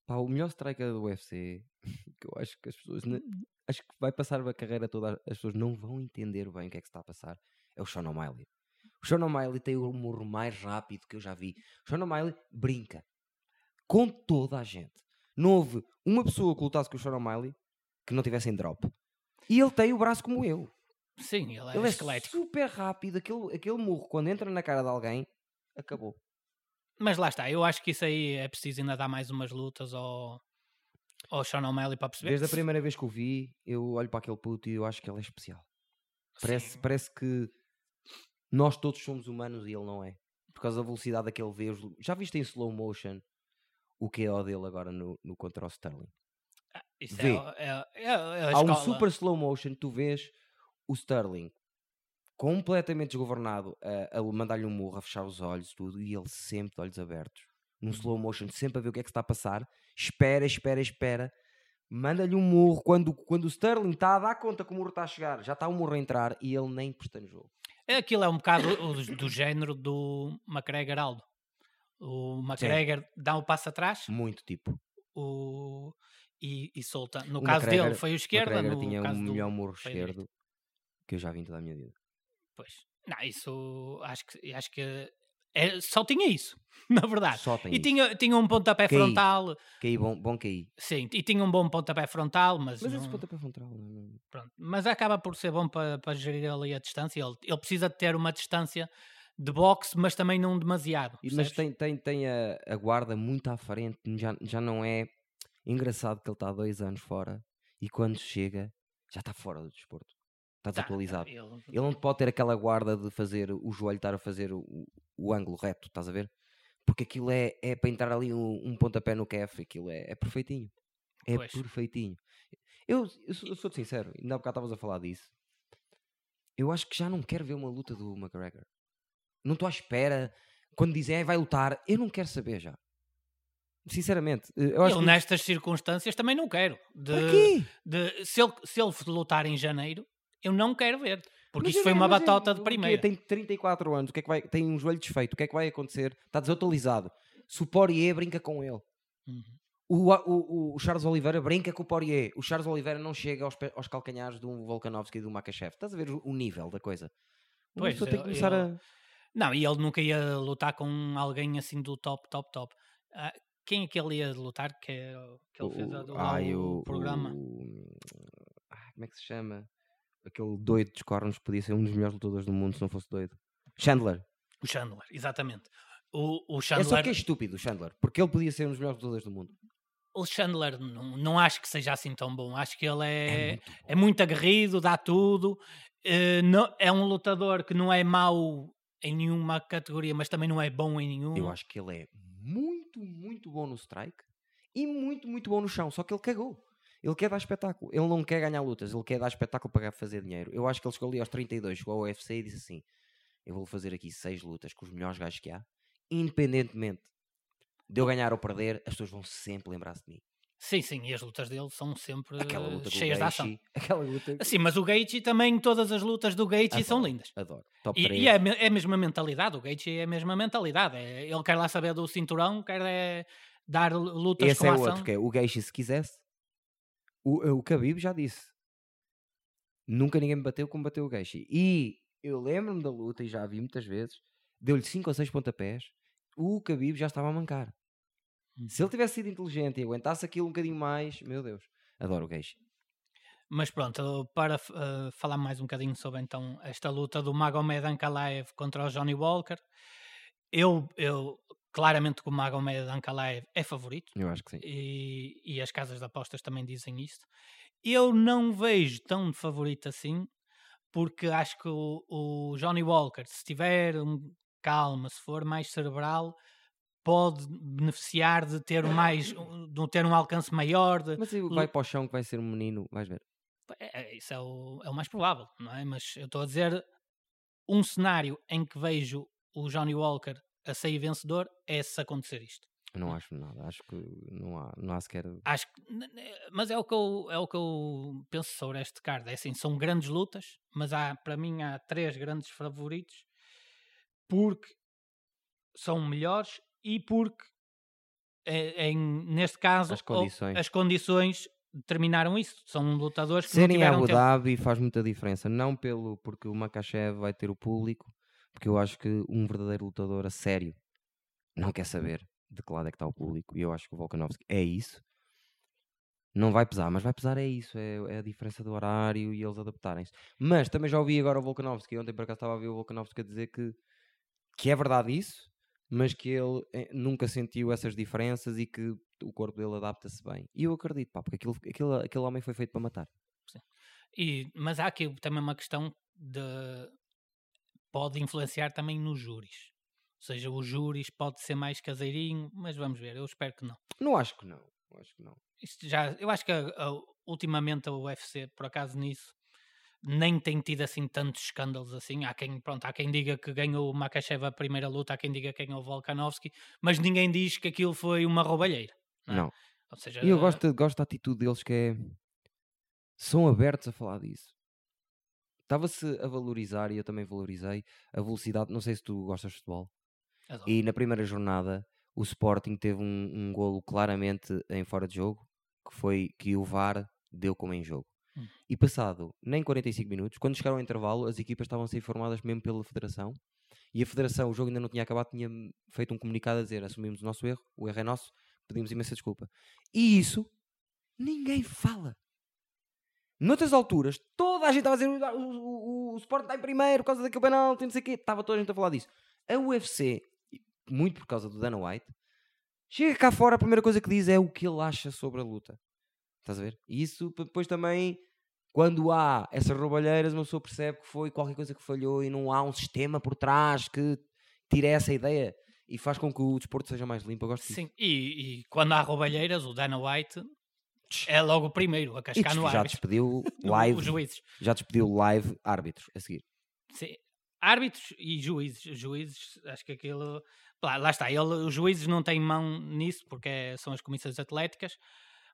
Pá, o melhor striker do UFC, [laughs] que eu acho que as pessoas. ne- Acho que vai passar a carreira toda, as pessoas não vão entender bem o que é que se está a passar. É o Sean O'Malley. O Sean O'Malley tem o humor mais rápido que eu já vi. O Sean O'Malley brinca com toda a gente. Não houve uma pessoa que lutasse com o Sean O'Malley que não tivesse em drop. E ele tem o braço como eu. sim, ele é Ele é super rápido. Aquele, aquele murro, quando entra na cara de alguém, acabou. Mas lá está, eu acho que isso aí é preciso ainda dar mais umas lutas ao, ao Sean O'Malley para perceber. Desde a primeira vez que o vi, eu olho para aquele puto e eu acho que ele é especial. Parece, Sim. parece que nós todos somos humanos e ele não é. Por causa da velocidade daquele vê. os- Já viste em slow motion o KO dele agora no, no contra o Sterling? Isso vê. é, é, é, é a Há um super slow motion, tu vês o Sterling completamente desgovernado a, a mandar-lhe um murro, a fechar os olhos tudo, e ele sempre de olhos abertos. Num Uhum. slow motion, sempre a ver o que é que se está a passar. Espera, espera, espera. Manda-lhe um murro. Quando, quando o Sterling está a dar conta que o murro está a chegar, já está o murro a entrar e ele nem no jogo. É, Aquilo é um bocado do, do género do McGregor Aldo. O McGregor dá um passo atrás Muito tipo. o, e, e solta. No O caso McGregor- dele foi o esquerda, McGregor no tinha caso o do, melhor murro esquerdo que eu já vi em toda a minha vida. Pois. Não, isso acho que, acho que é, só tinha isso, [laughs] na verdade. Só tem E isso. tinha, tinha um pontapé KI. frontal, KI, bom, bom KI. sim, e tinha um bom pontapé frontal, mas, Mas não- esse pontapé frontal... não- pronto. mas acaba por ser bom para, para gerir ali a distância. Ele, ele precisa de ter uma distância de boxe, mas também não demasiado. Mas tem, tem, tem a, a guarda muito à frente, já, já não é engraçado que ele está há dois anos fora e quando chega já está fora do desporto. Está Tá, desatualizado. ele- Ele não pode ter aquela guarda de fazer o joelho estar a fazer o, o ângulo reto, estás a ver? Porque aquilo é, é para entrar ali um, um pontapé no kef, aquilo é, é perfeitinho. É Pois. perfeitinho. Eu, eu, sou, eu sou-te sincero, ainda há bocado estavas a falar disso. Eu acho que já não quero ver uma luta do McGregor. Não estou à espera. Quando dizem "Ai, vai lutar, eu não quero saber já. Sinceramente, eh, eu acho eu que. nestas circunstâncias também não quero. De, de- se, ele, se ele lutar em janeiro, eu não quero ver. Porque Mas isto foi uma é- batota de primeira. Tem 34 anos, o que é que vai, tem um joelho desfeito, o que é que vai acontecer? Está desatualizado. Se o Poirier brinca com ele. Uhum. O, o, o Charles Oliveira brinca com o Poirier. O Charles Oliveira não chega aos, aos calcanhares de um Volkanovski e um Makachev. Estás a ver o, o nível da coisa? Uma Pois, pessoa tem que começar eu- a... Não, e ele nunca ia lutar com alguém assim do top, top, top. Ah, quem é que ele ia lutar? Que, que ele fez o- lá ai, o, programa? como é que se chama? Aquele doido dos cornos podia ser um dos melhores lutadores do mundo se não fosse doido. Chandler. O Chandler, exatamente. O, o É só Chandler, que é estúpido o Chandler, porque ele podia ser um dos melhores lutadores do mundo. o Chandler não, não acho que seja assim tão bom. Acho que ele é, muito é muito aguerrido, dá tudo. eh, não, é um lutador que não é mau em nenhuma categoria, mas também não é bom em nenhuma. Eu acho que ele é muito, muito bom no strike e muito, muito bom no chão. Só que ele cagou. Ele quer dar espetáculo. Ele não quer ganhar lutas. Ele quer dar espetáculo para fazer dinheiro. Eu acho que ele chegou ali aos 32, chegou ao UFC e disse assim: Eu vou fazer aqui seis lutas com os melhores gajos que há, independentemente de eu ganhar ou perder, as pessoas vão sempre lembrar-se de mim. Sim, sim, e as lutas dele são sempre Aquela luta com cheias de ação. Aquela luta. Sim, mas o Gaethje também, todas as lutas do Gaethje são Adoro, lindas. Adoro. Top E, 3. e é, é a mesma mentalidade, o Gaethje é a mesma mentalidade. é- ele quer lá saber do cinturão, quer é dar lutas Esse com é ação. outro, que é o Gaethje, se quisesse. O, o Khabib já disse. Nunca ninguém me bateu como bateu o Gaethje. E eu lembro-me da luta e já a vi muitas vezes. Deu-lhe 5 ou 6 pontapés. O Khabib já estava a mancar. Se ele tivesse sido inteligente e aguentasse aquilo um bocadinho mais, meu Deus, adoro o Gaethje. Mas pronto, para uh, falar mais um bocadinho sobre então esta luta do Magomed Ankalaev contra o Johnny Walker, eu, eu claramente que o Magomed Ankalaev é favorito. Eu acho que sim. E, e as casas de apostas também dizem isto. Eu não vejo tão favorito assim, porque acho que o, o Johnny Walker, se tiver um, calma, se for mais cerebral, pode beneficiar de ter mais de ter um alcance maior. De... Mas vai para o chão que vai ser um menino, vais ver. É, é, isso é o, é o mais provável, não é? Mas eu estou a dizer um cenário em que vejo o Johnny Walker a sair vencedor é se acontecer isto. Eu não acho nada, acho que não há, não há sequer. Acho que, mas é o que, eu, é o que eu penso sobre este card. É assim, são grandes lutas, mas há, para mim há três grandes favoritos porque são melhores e porque eh, em, neste caso as condições, as condições determinaram isso. São lutadores que Serem não Abu tempo. Dhabi faz muita diferença. Não pelo porque o Makachev vai ter o público, porque eu acho que um verdadeiro lutador a sério não quer saber de que lado é que está o público. E eu acho que o Volkanovski é isso. Não vai pesar, mas vai pesar é isso, é, é a diferença do horário e eles adaptarem-se. Mas também já ouvi agora o Volkanovski, ontem por acaso estava a ver o Volkanovski a dizer que, que é verdade isso, mas que ele eh, nunca sentiu essas diferenças e que o corpo dele adapta-se bem. E eu acredito, pá, porque aquilo, aquilo, aquele homem foi feito para matar. Sim. E, mas há aqui também uma questão de. Pode influenciar também nos júris. Ou seja, os júris pode ser mais caseirinho, mas vamos ver, eu espero que não. Não acho que não. Eu acho que não. Isto já, eu acho que a, a, ultimamente a UFC, por acaso nisso, nem tem tido assim tantos escândalos assim. Há quem, pronto, há quem diga que ganhou o Makachev a primeira luta, há quem diga que ganhou o Volkanovski, mas ninguém diz que aquilo foi uma roubalheira. Não. É? não. Ou seja, eu gosto, gosto da atitude deles que é. São abertos a falar disso. Estava-se a valorizar, e eu também valorizei, a velocidade. Não sei se tu gostas de futebol. Adoro. E na primeira jornada, o Sporting teve um, um golo claramente em fora de jogo, que foi que o VAR deu como em jogo. Hum. E passado nem 45 minutos, quando chegaram ao intervalo, as equipas estavam a ser informadas mesmo pela Federação. E a Federação, o jogo ainda não tinha acabado, tinha feito um comunicado a dizer: assumimos o nosso erro, o erro é nosso, pedimos imensa desculpa. E isso ninguém fala. Noutras alturas, toda a gente estava a dizer o, o, o, o Sporting está em primeiro por causa daquele penalti, não sei o quê. Estava toda a gente a falar disso. A UFC, muito por causa do Dana White, chega cá fora, a primeira coisa que diz é o que ele acha sobre a luta. Estás a ver? E isso depois também, quando há essas roubalheiras, uma pessoa percebe que foi qualquer coisa que falhou e não há um sistema por trás que tire essa ideia e faz com que o desporto seja mais limpo. Eu gosto disso. Sim, e, e quando há roubalheiras, o Dana White é logo o primeiro a cascar no já árbitro. despediu [laughs] live, Os juízes. já despediu live árbitros a seguir. Sim. Árbitros e juízes. Juízes, acho que aquilo. Lá, lá está, ele, os juízes não têm mão nisso porque é- são as comissões atléticas.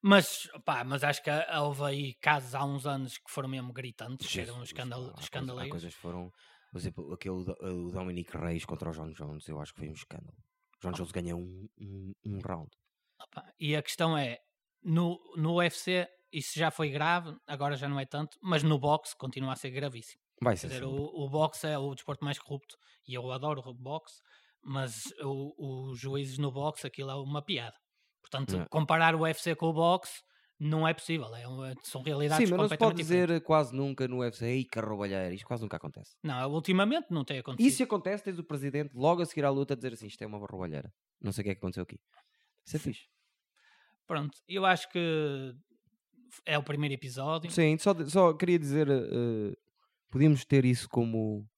Mas, pá, mas acho que houve aí casos há uns anos que foram mesmo gritantes, que eram Jesus, escandal, há coisas- Há foram, por exemplo, aquele do- o Dominic Reis contra o John Jones, eu acho que foi um escândalo. O John Jones ganhou um, um, um round. Opa, E a questão é, no, no UFC isso já foi grave, agora já não é tanto, mas no boxe continua a ser gravíssimo. Vai Quer ser dizer, sempre. o, o boxe é o desporto mais corrupto e eu adoro o boxe, mas os juízes no boxe aquilo é uma piada. Portanto, Não. comparar o UFC com o boxe não é possível, é são realidades Sim, mas não se pode diferentes. dizer quase nunca no UFC, ei, que roubalheira, isto quase nunca acontece. Não, ultimamente não tem acontecido. Se acontece, tens o presidente logo a seguir à luta a dizer assim, isto é uma roubalheira. Não sei o que é que aconteceu aqui. Isso é fixe. Pronto, eu acho que é o primeiro episódio. Sim, só, só queria dizer, eh, podíamos ter isso como,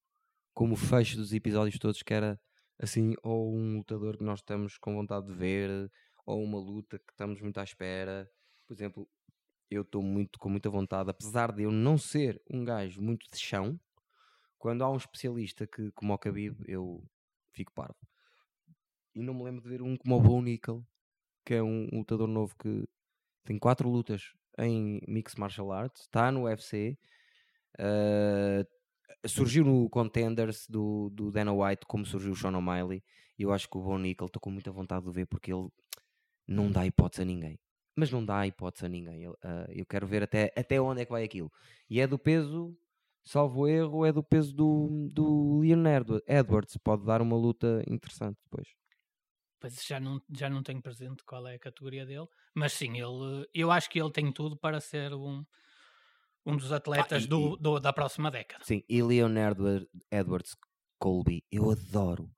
como fecho dos episódios todos, que era assim, ou um lutador que nós estamos com vontade de ver, ou uma luta que estamos muito à espera. Por exemplo, eu estou muito com muita vontade, apesar de eu não ser um gajo muito de chão, quando há um especialista que, como o Khabib, eu fico parvo. E não me lembro de ver um como o Bo Nickel, que é um lutador novo que tem quatro lutas em Mixed Martial Arts, está no UFC, uh, surgiu no Contenders do, do Dana White, como surgiu o Sean O'Malley, e eu acho que o Bo Nickel estou com muita vontade de ver porque ele não dá hipótese a ninguém. mas não dá hipótese a ninguém. Eu, ah, eu quero ver até, até onde é que vai aquilo. E é do peso, salvo erro, é do peso do, do Leon Edwa- Edwards. Pode dar uma luta interessante depois. Pois já não, já não tenho presente qual é a categoria dele, mas sim, ele, eu acho que ele tem tudo para ser um, um dos atletas ah, e, do, do, da próxima década. Sim, e Leonardo Edwards Colby, eu adoro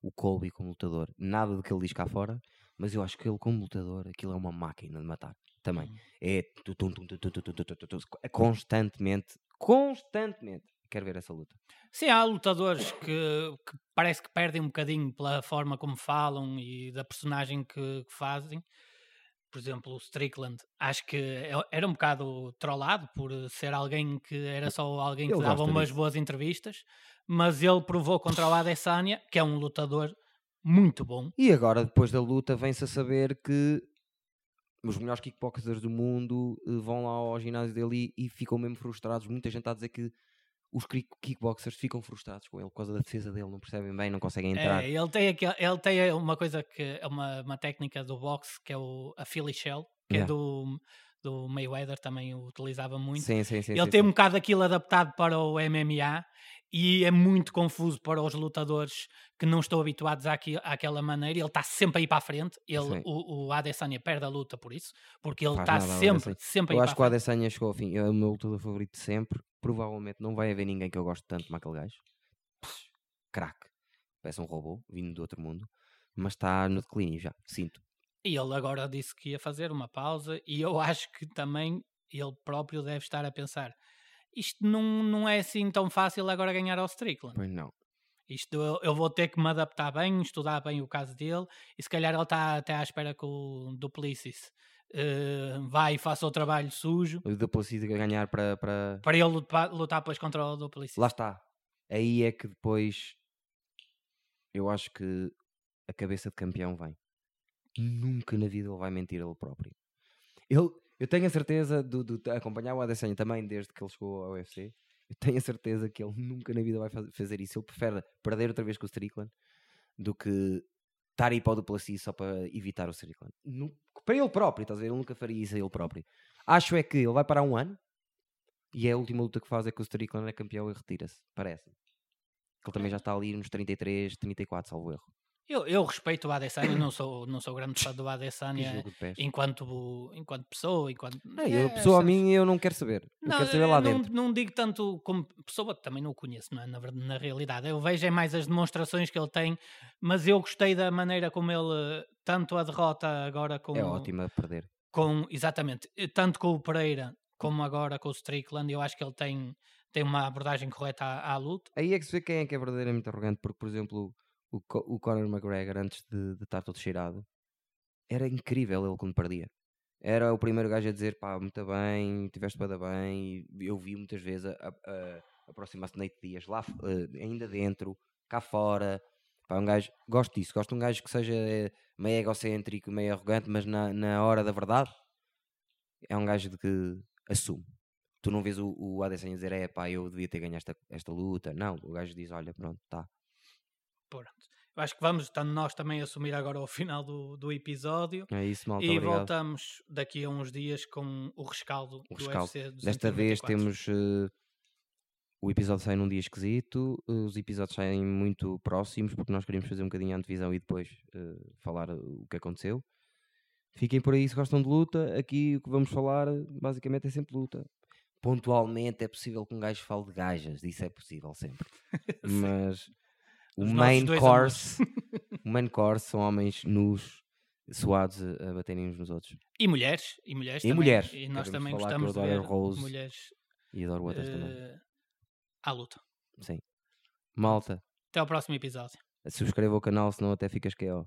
o Colby como lutador. Nada do que ele diz cá fora, mas eu acho que ele como lutador, aquilo é uma máquina de matar. Também. É constantemente, constantemente Quero ver essa luta. Sim, há lutadores que, que parece que perdem um bocadinho pela forma como falam e da personagem que, que fazem. Por exemplo, o Strickland, acho que é- era um bocado trollado por ser alguém que era só alguém que Ele dava umas disso. boas entrevistas, mas ele provou contra o Adesanya, que é um lutador muito bom. E agora, depois da luta, vem-se a saber que os melhores kickboxers do mundo eh, vão lá ao ginásio dele e, e ficam mesmo frustrados. Muita gente está a dizer que os kick- kickboxers ficam frustrados com ele por causa da defesa dele, não percebem bem, não conseguem entrar. É, ele, tem aquele, ele tem uma coisa que é uma, uma técnica do boxe que é o, a Philly Shell, que Yeah. é do, do Mayweather, também o utilizava muito. Sim, sim, sim. ele tem um bocado aquilo adaptado para o MMA e é muito confuso para os lutadores que não estão habituados àqui, àquela maneira. Ele está sempre a ir para a frente. Ele, Sim. o, o Adesanya perde a luta por isso, porque ele está sempre, sempre Eu acho que o. Adesanya chegou ao fim. É o meu lutador favorito de sempre. Provavelmente não vai haver ninguém que eu goste tanto como aquele gajo. Craque. Parece um robô vindo do outro mundo. Mas está no declínio já. Sinto. E ele agora disse que ia fazer uma pausa e eu [laughs] acho que também ele próprio deve estar a pensar isto não, não é assim tão fácil agora ganhar ao Strickland. Pois não. Isto eu, eu vou ter que me adaptar bem, estudar bem o caso dele e se calhar ele está até à espera que o Duplicis eh, vá e faça o trabalho sujo O Duplessis a ganhar para, para... para ele lutar, lutar depois contra o Duplicis. Lá está. Aí é que depois eu acho que a cabeça de campeão vem. Nunca na vida ele vai mentir a ele próprio. Ele, eu tenho a certeza de, de acompanhar o Adesanya também desde que ele chegou ao UFC. Eu tenho a certeza que ele nunca na vida vai faz- fazer isso. Ele prefere perder outra vez com o Strickland do que estar aí para o Duplessis só para evitar o Strickland. Nu- para ele próprio, estás a ver? Ele nunca faria isso a ele próprio. Acho é que ele vai parar um ano e é a última luta que faz é que o Strickland é campeão e retira-se. Parece. Ele também já está ali nos 33, 34, salvo erro. Eu, eu respeito o Adesanya, não sou, não sou grande fã do [laughs] Adesanya enquanto, enquanto pessoa, enquanto... Não, eu, É, pessoa a sabes? mim, eu não quero saber. Eu Não, quero saber lá não, dentro. não digo tanto como pessoa, também não o conheço, não é? na, na realidade. Eu vejo é mais as demonstrações que ele tem, mas eu gostei da maneira como ele, tanto a derrota agora com, É ótimo a perder. com exatamente, tanto com o Pereira como agora com o Strickland, eu acho que ele tem, tem uma abordagem correta à, à luta. Aí é que se vê quem é que é verdadeiramente arrogante, porque, por exemplo, o, o Conor McGregor, antes de, de estar todo cheirado, era incrível ele quando perdia. Era o primeiro gajo a dizer, pá, muito bem, tiveste para bem, e eu vi muitas vezes a, a, aproximar-se Nate Dias, lá, eh, ainda dentro, cá fora, pá, um gajo, gosto disso, gosto de um gajo que seja eh, meio egocêntrico, meio arrogante, mas na, na hora da verdade, é um gajo de que assume. Tu não vês o, o Adesanya dizer, é pá, eu devia ter ganho esta, esta luta. Não, o gajo diz, olha, pronto, tá. Pronto. Eu acho que vamos, estando nós também a assumir agora o [laughs] final do, do episódio. É isso, malta, e obrigado. voltamos daqui a uns dias com o rescaldo, O do rescaldo. UFC Desta vez 294. temos. eh, o episódio sai num dia esquisito, os episódios saem muito próximos, porque nós queríamos fazer um bocadinho a antevisão e depois eh, falar eh, o que aconteceu. Fiquem por aí se gostam de luta. Aqui o que vamos falar basicamente é sempre luta. Pontualmente é possível que um gajo fale de gajas, isso é possível sempre. [laughs] Mas o Os main course, o [laughs] main course são homens nus, suados a, a baterem uns nos outros. E mulheres, e mulheres E também. mulheres. E nós Queremos também gostamos de ver Rose. mulheres E adoro outras também. eh, à luta. Sim. Malta, Até ao próximo episódio. subscreva o canal, senão até ficas KO.